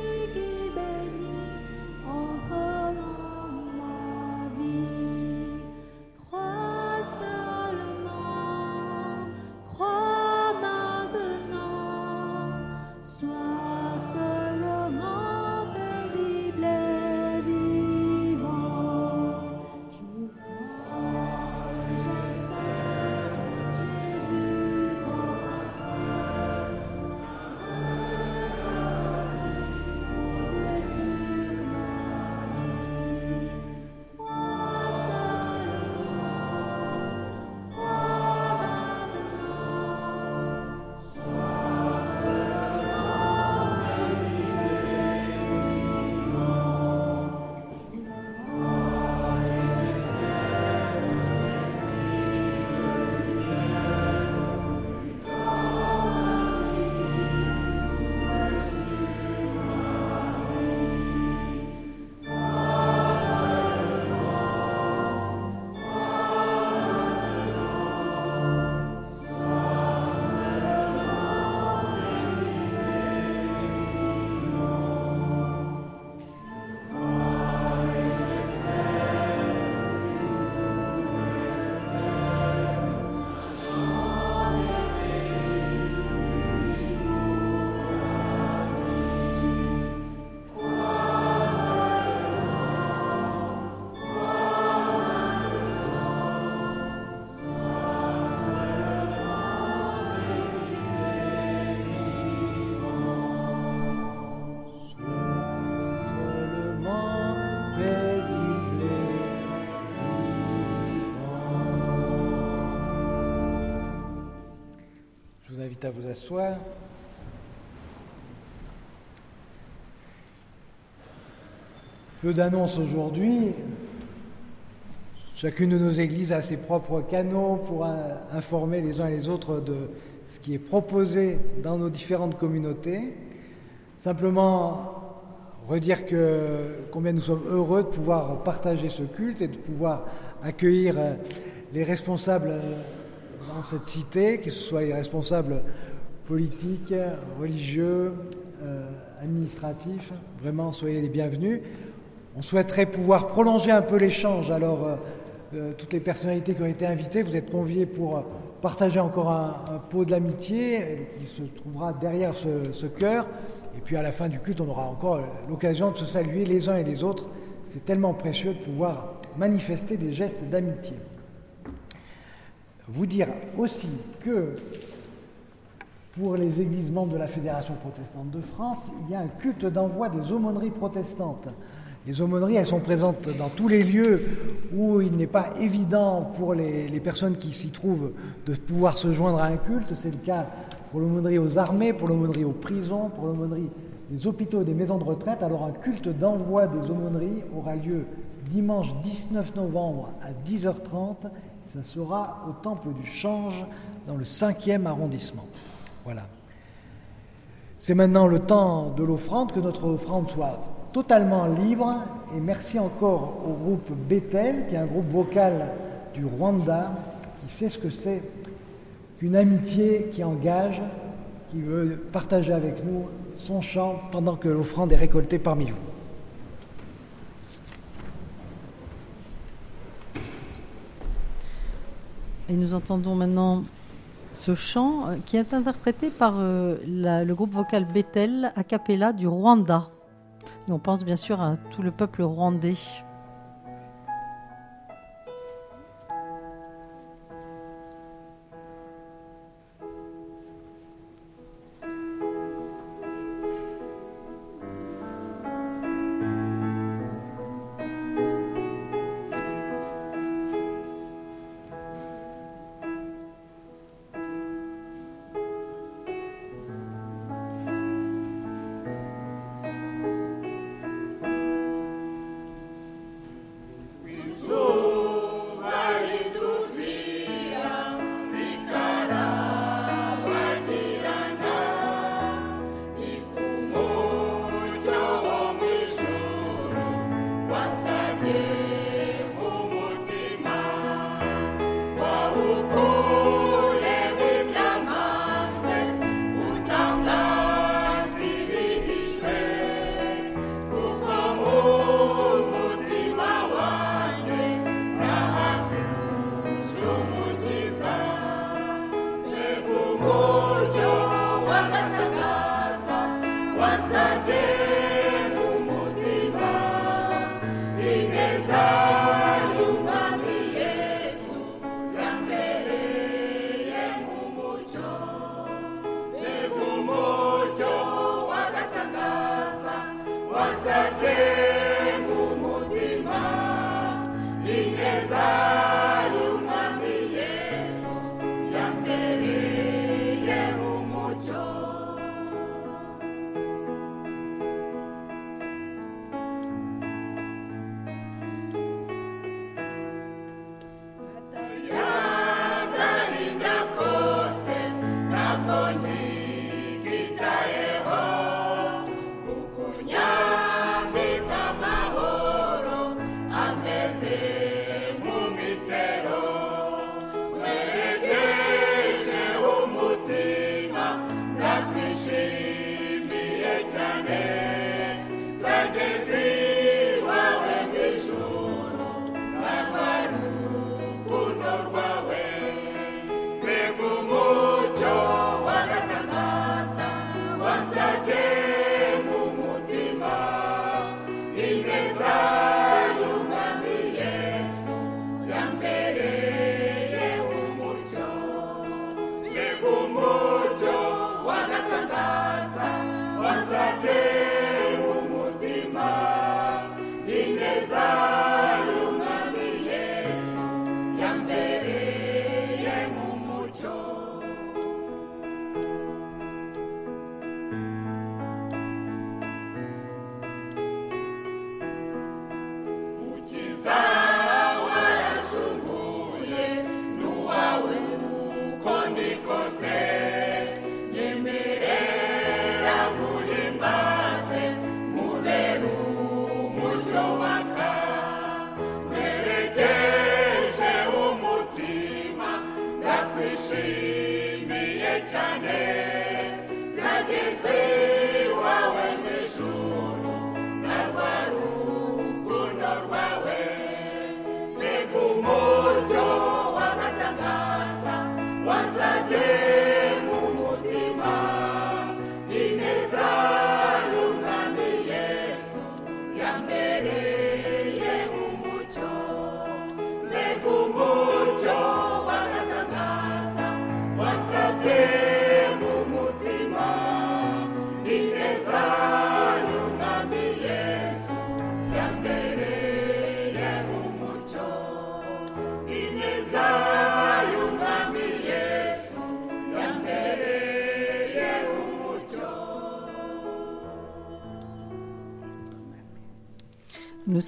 à vous asseoir. Peu d'annonces aujourd'hui. Chacune de nos églises a ses propres canaux pour informer les uns et les autres de ce qui est proposé dans nos différentes communautés. Simplement redire combien nous sommes heureux de pouvoir partager ce culte et de pouvoir accueillir euh, les responsables euh, dans cette cité, que ce soit les responsables politiques, religieux, euh, administratifs. Vraiment, soyez les bienvenus. On souhaiterait pouvoir prolonger un peu l'échange. Alors, euh, euh, toutes les personnalités qui ont été invitées, vous êtes conviés pour partager encore un, pot de l'amitié qui se trouvera derrière ce, cœur. Et puis à la fin du culte, on aura encore l'occasion de se saluer les uns et les autres. C'est tellement précieux de pouvoir manifester des gestes d'amitié. Vous dire aussi que pour les églises membres de la Fédération protestante de France, il y a un culte d'envoi des aumôneries protestantes. Les aumôneries, elles sont présentes dans tous les lieux où il n'est pas évident pour les, personnes qui s'y trouvent de pouvoir se joindre à un culte. C'est le cas pour l'aumônerie aux armées, pour l'aumônerie aux prisons, pour l'aumônerie des hôpitaux et des maisons de retraite. Alors un culte d'envoi des aumôneries aura lieu dimanche 19 novembre à 10h30. Ça sera au Temple du Change dans le 5e arrondissement. Voilà. C'est maintenant le temps de l'offrande, que notre offrande soit totalement libre. Et merci encore au groupe Bethel, qui est un groupe vocal du Rwanda, qui sait ce que c'est qu'une amitié qui engage, qui veut partager avec nous son chant pendant que l'offrande est récoltée parmi vous. Et nous entendons maintenant ce chant euh, qui est interprété par euh, le groupe vocal Bethel a cappella du Rwanda. Et on pense bien sûr à tout le peuple rwandais.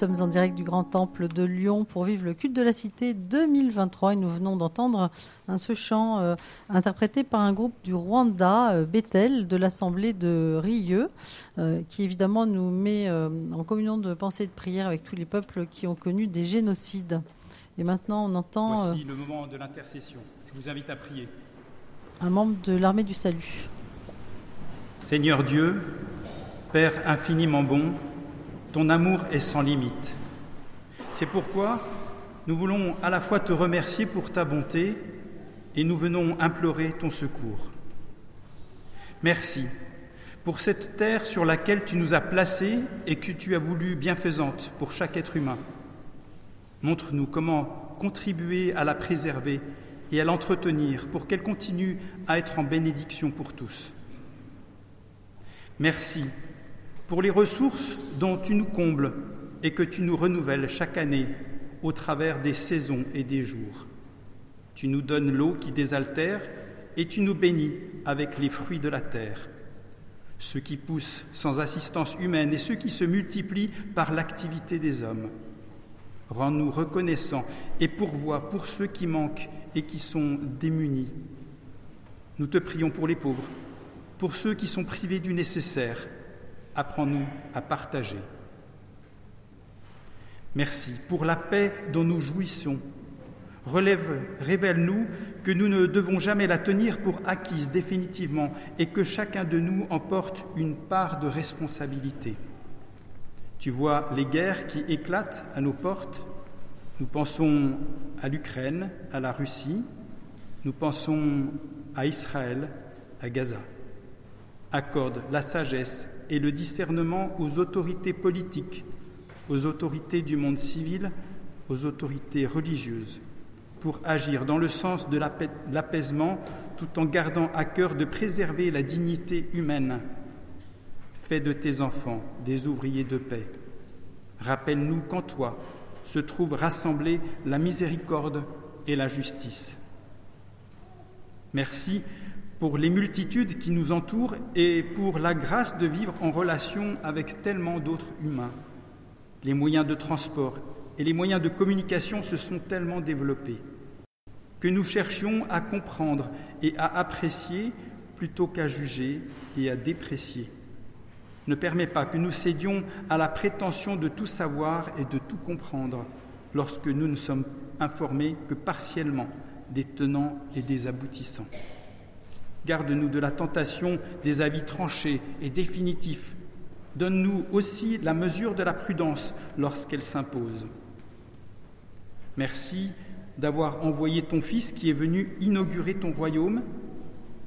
Sommes en direct du Grand Temple de Lyon pour vivre le culte de la Cité 2023 et nous venons d'entendre ce chant euh, interprété par un groupe du Rwanda, euh, Bethel, de l'Assemblée de Rieux, euh, qui évidemment nous met en communion de pensée et de prière avec tous les peuples qui ont connu des génocides. Et maintenant, on entend Voici le moment de l'intercession. Je vous invite à prier. un membre de l'armée du salut. Seigneur Dieu, Père infiniment bon, ton amour est sans limite. C'est pourquoi nous voulons à la fois te remercier pour ta bonté et nous venons implorer ton secours. Merci pour cette terre sur laquelle tu nous as placés et que tu as voulu bienfaisante pour chaque être humain. Montre-nous comment contribuer à la préserver et à l'entretenir pour qu'elle continue à être en bénédiction pour tous. Merci pour les ressources dont tu nous combles et que tu nous renouvelles chaque année au travers des saisons et des jours. Tu nous donnes l'eau qui désaltère et tu nous bénis avec les fruits de la terre, ceux qui poussent sans assistance humaine et ceux qui se multiplient par l'activité des hommes. Rends-nous reconnaissants et pourvois pour ceux qui manquent et qui sont démunis. Nous te prions pour les pauvres, pour ceux qui sont privés du nécessaire. Apprends-nous à partager. Merci pour la paix dont nous jouissons. Révèle-nous que nous ne devons jamais la tenir pour acquise définitivement et que chacun de nous en porte une part de responsabilité. Tu vois les guerres qui éclatent à nos portes. Nous pensons à l'Ukraine, à la Russie, nous pensons à Israël, à Gaza. Accorde la sagesse et le discernement aux autorités politiques, aux autorités du monde civil, aux autorités religieuses, pour agir dans le sens de l'apaisement tout en gardant à cœur de préserver la dignité humaine. fais de tes enfants des ouvriers de paix. Rappelle-nous qu'en toi se trouvent rassemblées la miséricorde et la justice. Merci pour les multitudes qui nous entourent et pour la grâce de vivre en relation avec tellement d'autres humains. Les moyens de transport et les moyens de communication se sont tellement développés que nous cherchions à comprendre et à apprécier plutôt qu'à juger et à déprécier. Ne permet pas que nous cédions à la prétention de tout savoir et de tout comprendre lorsque nous ne sommes informés que partiellement des tenants et des aboutissants. Garde-nous de la tentation des avis tranchés et définitifs. Donne-nous aussi la mesure de la prudence lorsqu'elle s'impose. Merci d'avoir envoyé ton Fils qui est venu inaugurer ton royaume.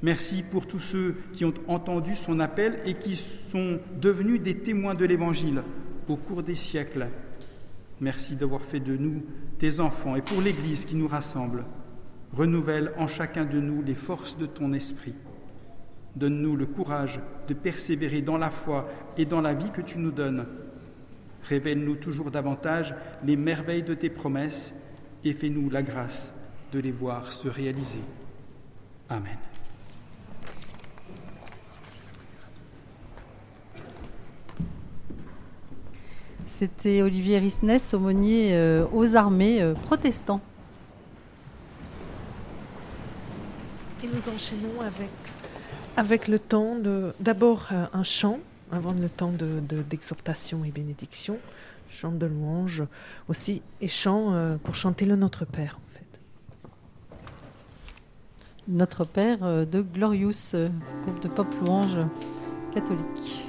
Merci pour tous ceux qui ont entendu son appel et qui sont devenus des témoins de l'Évangile au cours des siècles. Merci d'avoir fait de nous tes enfants et pour l'Église qui nous rassemble. Renouvelle en chacun de nous les forces de ton esprit. Donne-nous le courage de persévérer dans la foi et dans la vie que tu nous donnes. Révèle-nous toujours davantage les merveilles de tes promesses et fais-nous la grâce de les voir se réaliser. Amen. C'était Olivier Risnès, aumônier euh, aux armées euh, protestants. Et nous enchaînons avec, avec le temps de d'abord euh, un chant, avant le temps d'exhortation de, et bénédiction, chant de louange aussi, et chant euh, pour chanter le Notre Père en fait. Notre Père euh, de Glorious, groupe de pop louange catholique.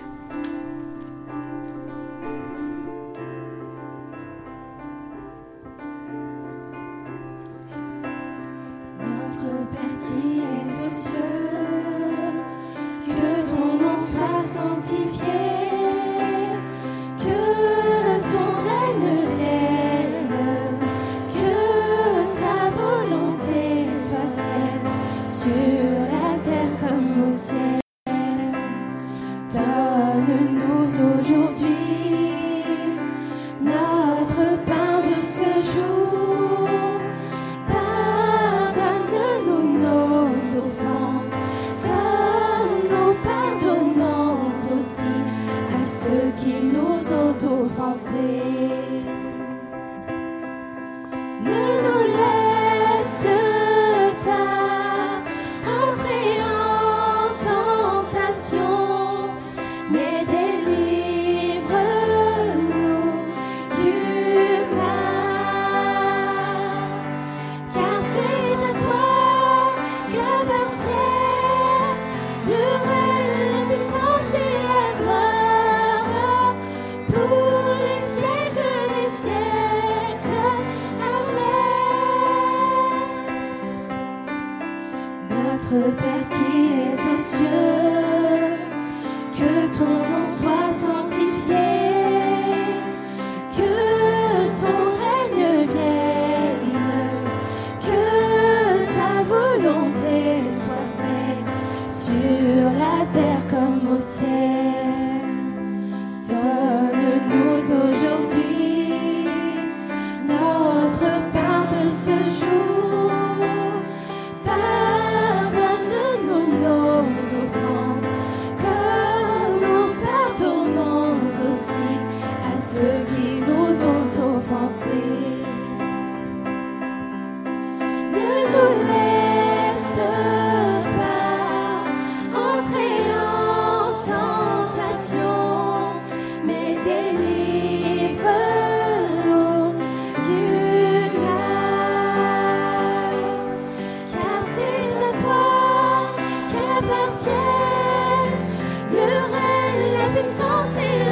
Le règne,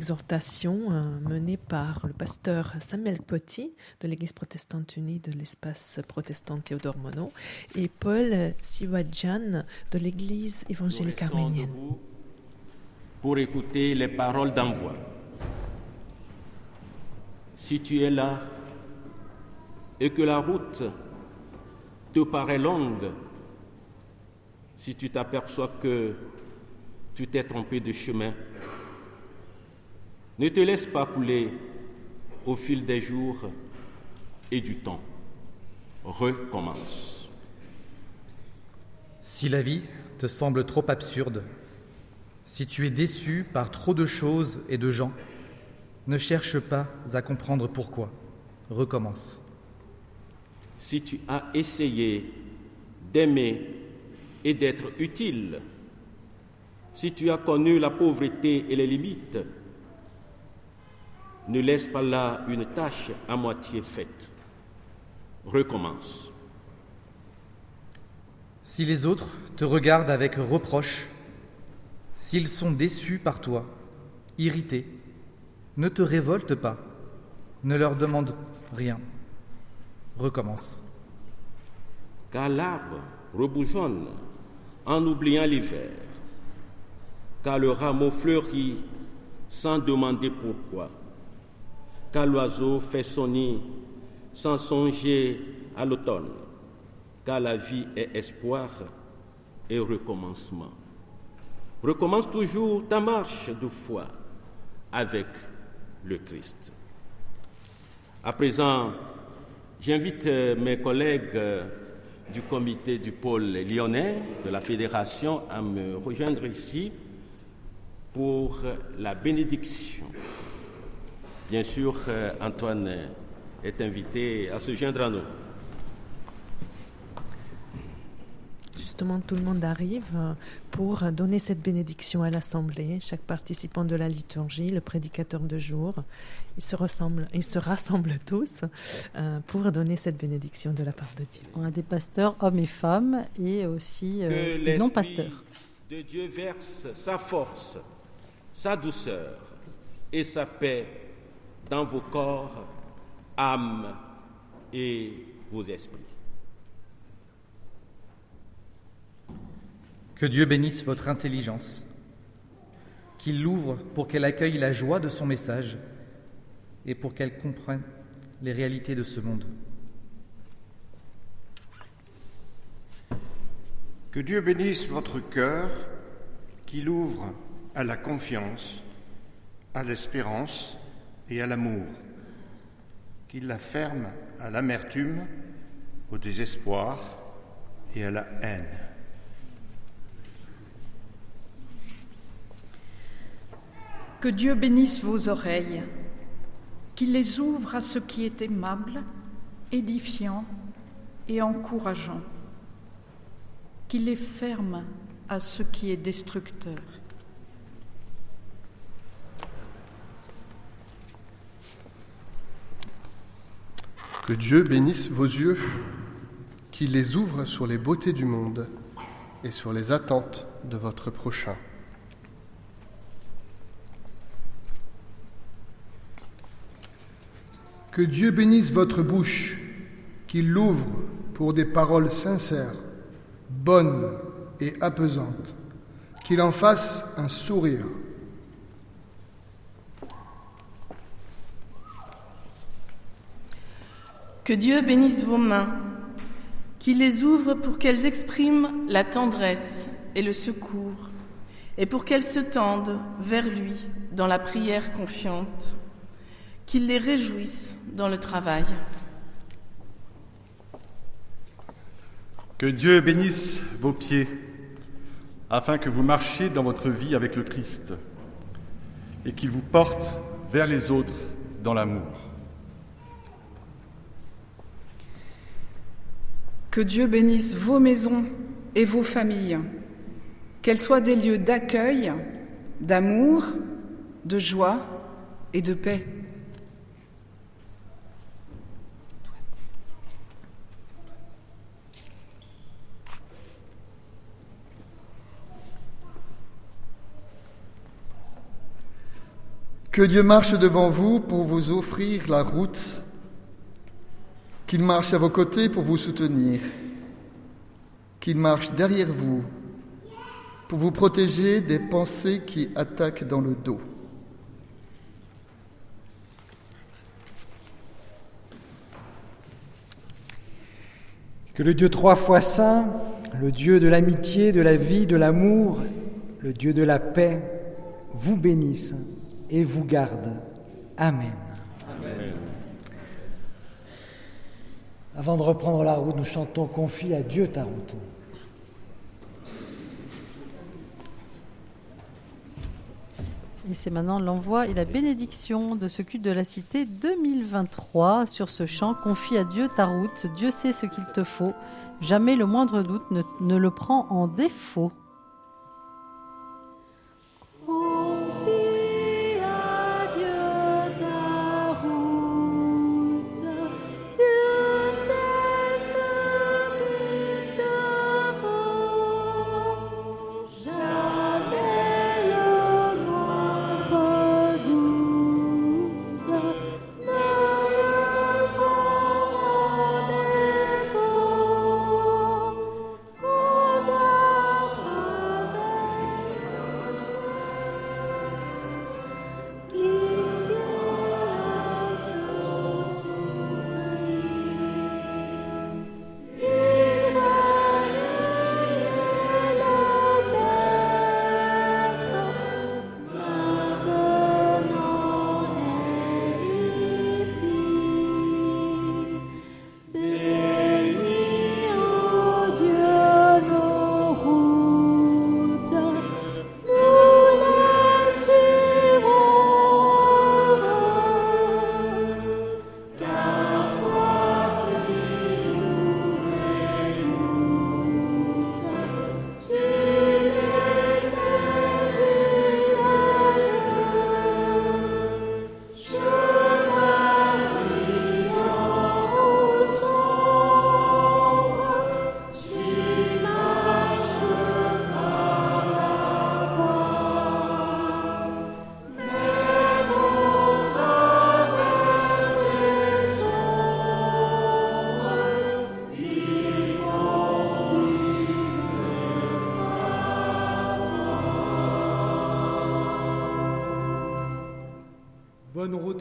temps d'exhortation euh, mené par le pasteur Samuel Potti de l'Église protestante unie de l'espace protestant Théodore Monod et Paul Siwadjan de l'Église évangélique arménienne. Pour écouter les paroles d'envoi. Si tu es là et que la route te paraît longue, si tu t'aperçois que tu t'es trompé de chemin, ne te laisse pas couler au fil des jours et du temps. Recommence. Si la vie te semble trop absurde, si tu es déçu par trop de choses et de gens, ne cherche pas à comprendre pourquoi. Recommence. Si tu as essayé d'aimer et d'être utile, si tu as connu la pauvreté et les limites, ne laisse pas là une tâche à moitié faite. Recommence. Si les autres te regardent avec reproche, s'ils sont déçus par toi, irrités, ne te révolte pas, ne leur demande rien. Recommence. Car l'arbre rebougeonne en oubliant l'hiver, car le rameau fleurit sans demander pourquoi car l'oiseau fait son nid sans songer à l'automne, car la vie est espoir et recommencement. Recommence toujours ta marche de foi avec le Christ. À présent, j'invite euh, mes collègues euh, du comité du pôle lyonnais de la fédération à me rejoindre ici pour la bénédiction. Bien sûr, euh, Antoine est invité à se joindre à nous. Justement, tout le monde arrive euh, pour donner cette bénédiction à l'Assemblée. Chaque participant de la liturgie, le prédicateur de jour, ils se, ressemblent, ils se rassemblent tous euh, pour donner cette bénédiction de la part de Dieu. On a des pasteurs, hommes et femmes, et aussi des non-pasteurs. De Dieu verse sa force, sa douceur et sa paix dans vos corps, âmes et vos esprits. Que Dieu bénisse votre intelligence, qu'il l'ouvre pour qu'elle accueille la joie de son message et pour qu'elle comprenne les réalités de ce monde. Que Dieu bénisse votre cœur, qu'il ouvre à la confiance, à l'espérance et à l'amour, qu'il la ferme à l'amertume, au désespoir et à la haine. Que Dieu bénisse vos oreilles, qu'il les ouvre à ce qui est aimable, édifiant et encourageant, qu'il les ferme à ce qui est destructeur. Que Dieu bénisse vos yeux, qu'il les ouvre sur les beautés du monde et sur les attentes de votre prochain. Que Dieu bénisse votre bouche, qu'il l'ouvre pour des paroles sincères, bonnes et apaisantes, qu'il en fasse un sourire. Que Dieu bénisse vos mains, qu'il les ouvre pour qu'elles expriment la tendresse et le secours, et pour qu'elles se tendent vers lui dans la prière confiante, qu'il les réjouisse dans le travail. Que Dieu bénisse vos pieds, afin que vous marchiez dans votre vie avec le Christ, et qu'il vous porte vers les autres dans l'amour. Que Dieu bénisse vos maisons et vos familles, qu'elles soient des lieux d'accueil, d'amour, de joie et de paix. Que Dieu marche devant vous pour vous offrir la route, qu'il marche à vos côtés pour vous soutenir, qu'il marche derrière vous pour vous protéger des pensées qui attaquent dans le dos. Que le Dieu trois fois saint, le Dieu de l'amitié, de la vie, de l'amour, le Dieu de la paix, vous bénisse et vous garde. Amen. Amen. Avant de reprendre la route, nous chantons Confie à Dieu ta route. Et c'est maintenant l'envoi et la bénédiction de ce culte de la cité 2023 sur ce chant. Confie à Dieu ta route, Dieu sait ce qu'il te faut. Jamais le moindre doute ne, ne le prend en défaut.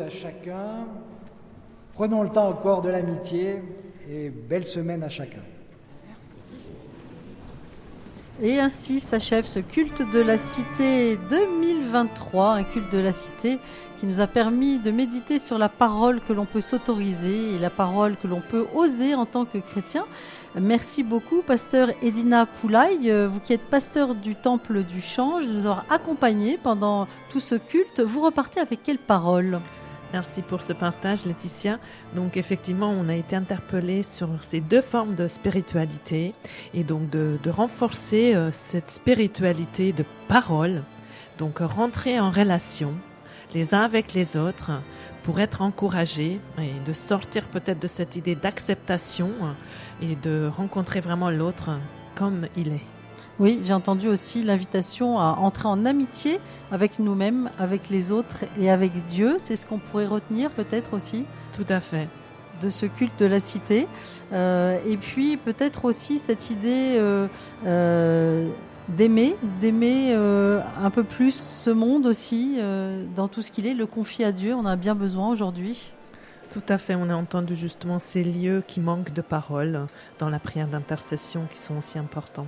À chacun. Prenons le temps encore de l'amitié et belle semaine à chacun. Et ainsi s'achève ce culte de la cité 2023, un culte de la cité qui nous a permis de méditer sur la parole que l'on peut s'autoriser et la parole que l'on peut oser en tant que chrétien. Merci beaucoup, pasteur Edina Poulaille, euh, vous qui êtes pasteur du Temple du Change, de nous avoir accompagnés pendant tout ce culte. Vous repartez avec quelle parole? Merci pour ce partage, Laetitia. Donc, effectivement, on a été interpellé sur ces deux formes de spiritualité et donc de, de renforcer euh, cette spiritualité de parole. Donc, rentrer en relation les uns avec les autres pour être encouragés et de sortir peut-être de cette idée d'acceptation et de rencontrer vraiment l'autre comme il est. Oui, j'ai entendu aussi l'invitation à entrer en amitié avec nous-mêmes, avec les autres et avec Dieu. C'est ce qu'on pourrait retenir peut-être aussi. Tout à fait. De ce culte de la cité. Euh, et puis peut-être aussi cette idée euh, euh, d'aimer, d'aimer un peu plus ce monde aussi, dans tout ce qu'il est, le confier à Dieu. On en a bien besoin aujourd'hui. Tout à fait, on a entendu justement ces lieux qui manquent de parole dans la prière d'intercession qui sont aussi importantes.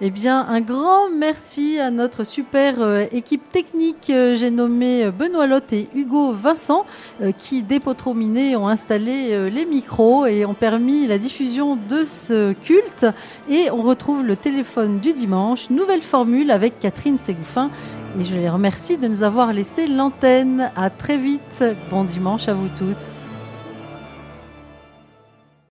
Eh bien, un grand merci à notre super euh, équipe technique. Euh, J'ai nommé euh, Benoît Lotte et Hugo Vincent euh, qui, dépotrominés, ont installé les micros et ont permis la diffusion de ce culte. Et on retrouve le téléphone du dimanche, nouvelle formule avec Catherine Ségouffin. Et je les remercie de nous avoir laissé l'antenne. À très vite. Bon dimanche à vous tous.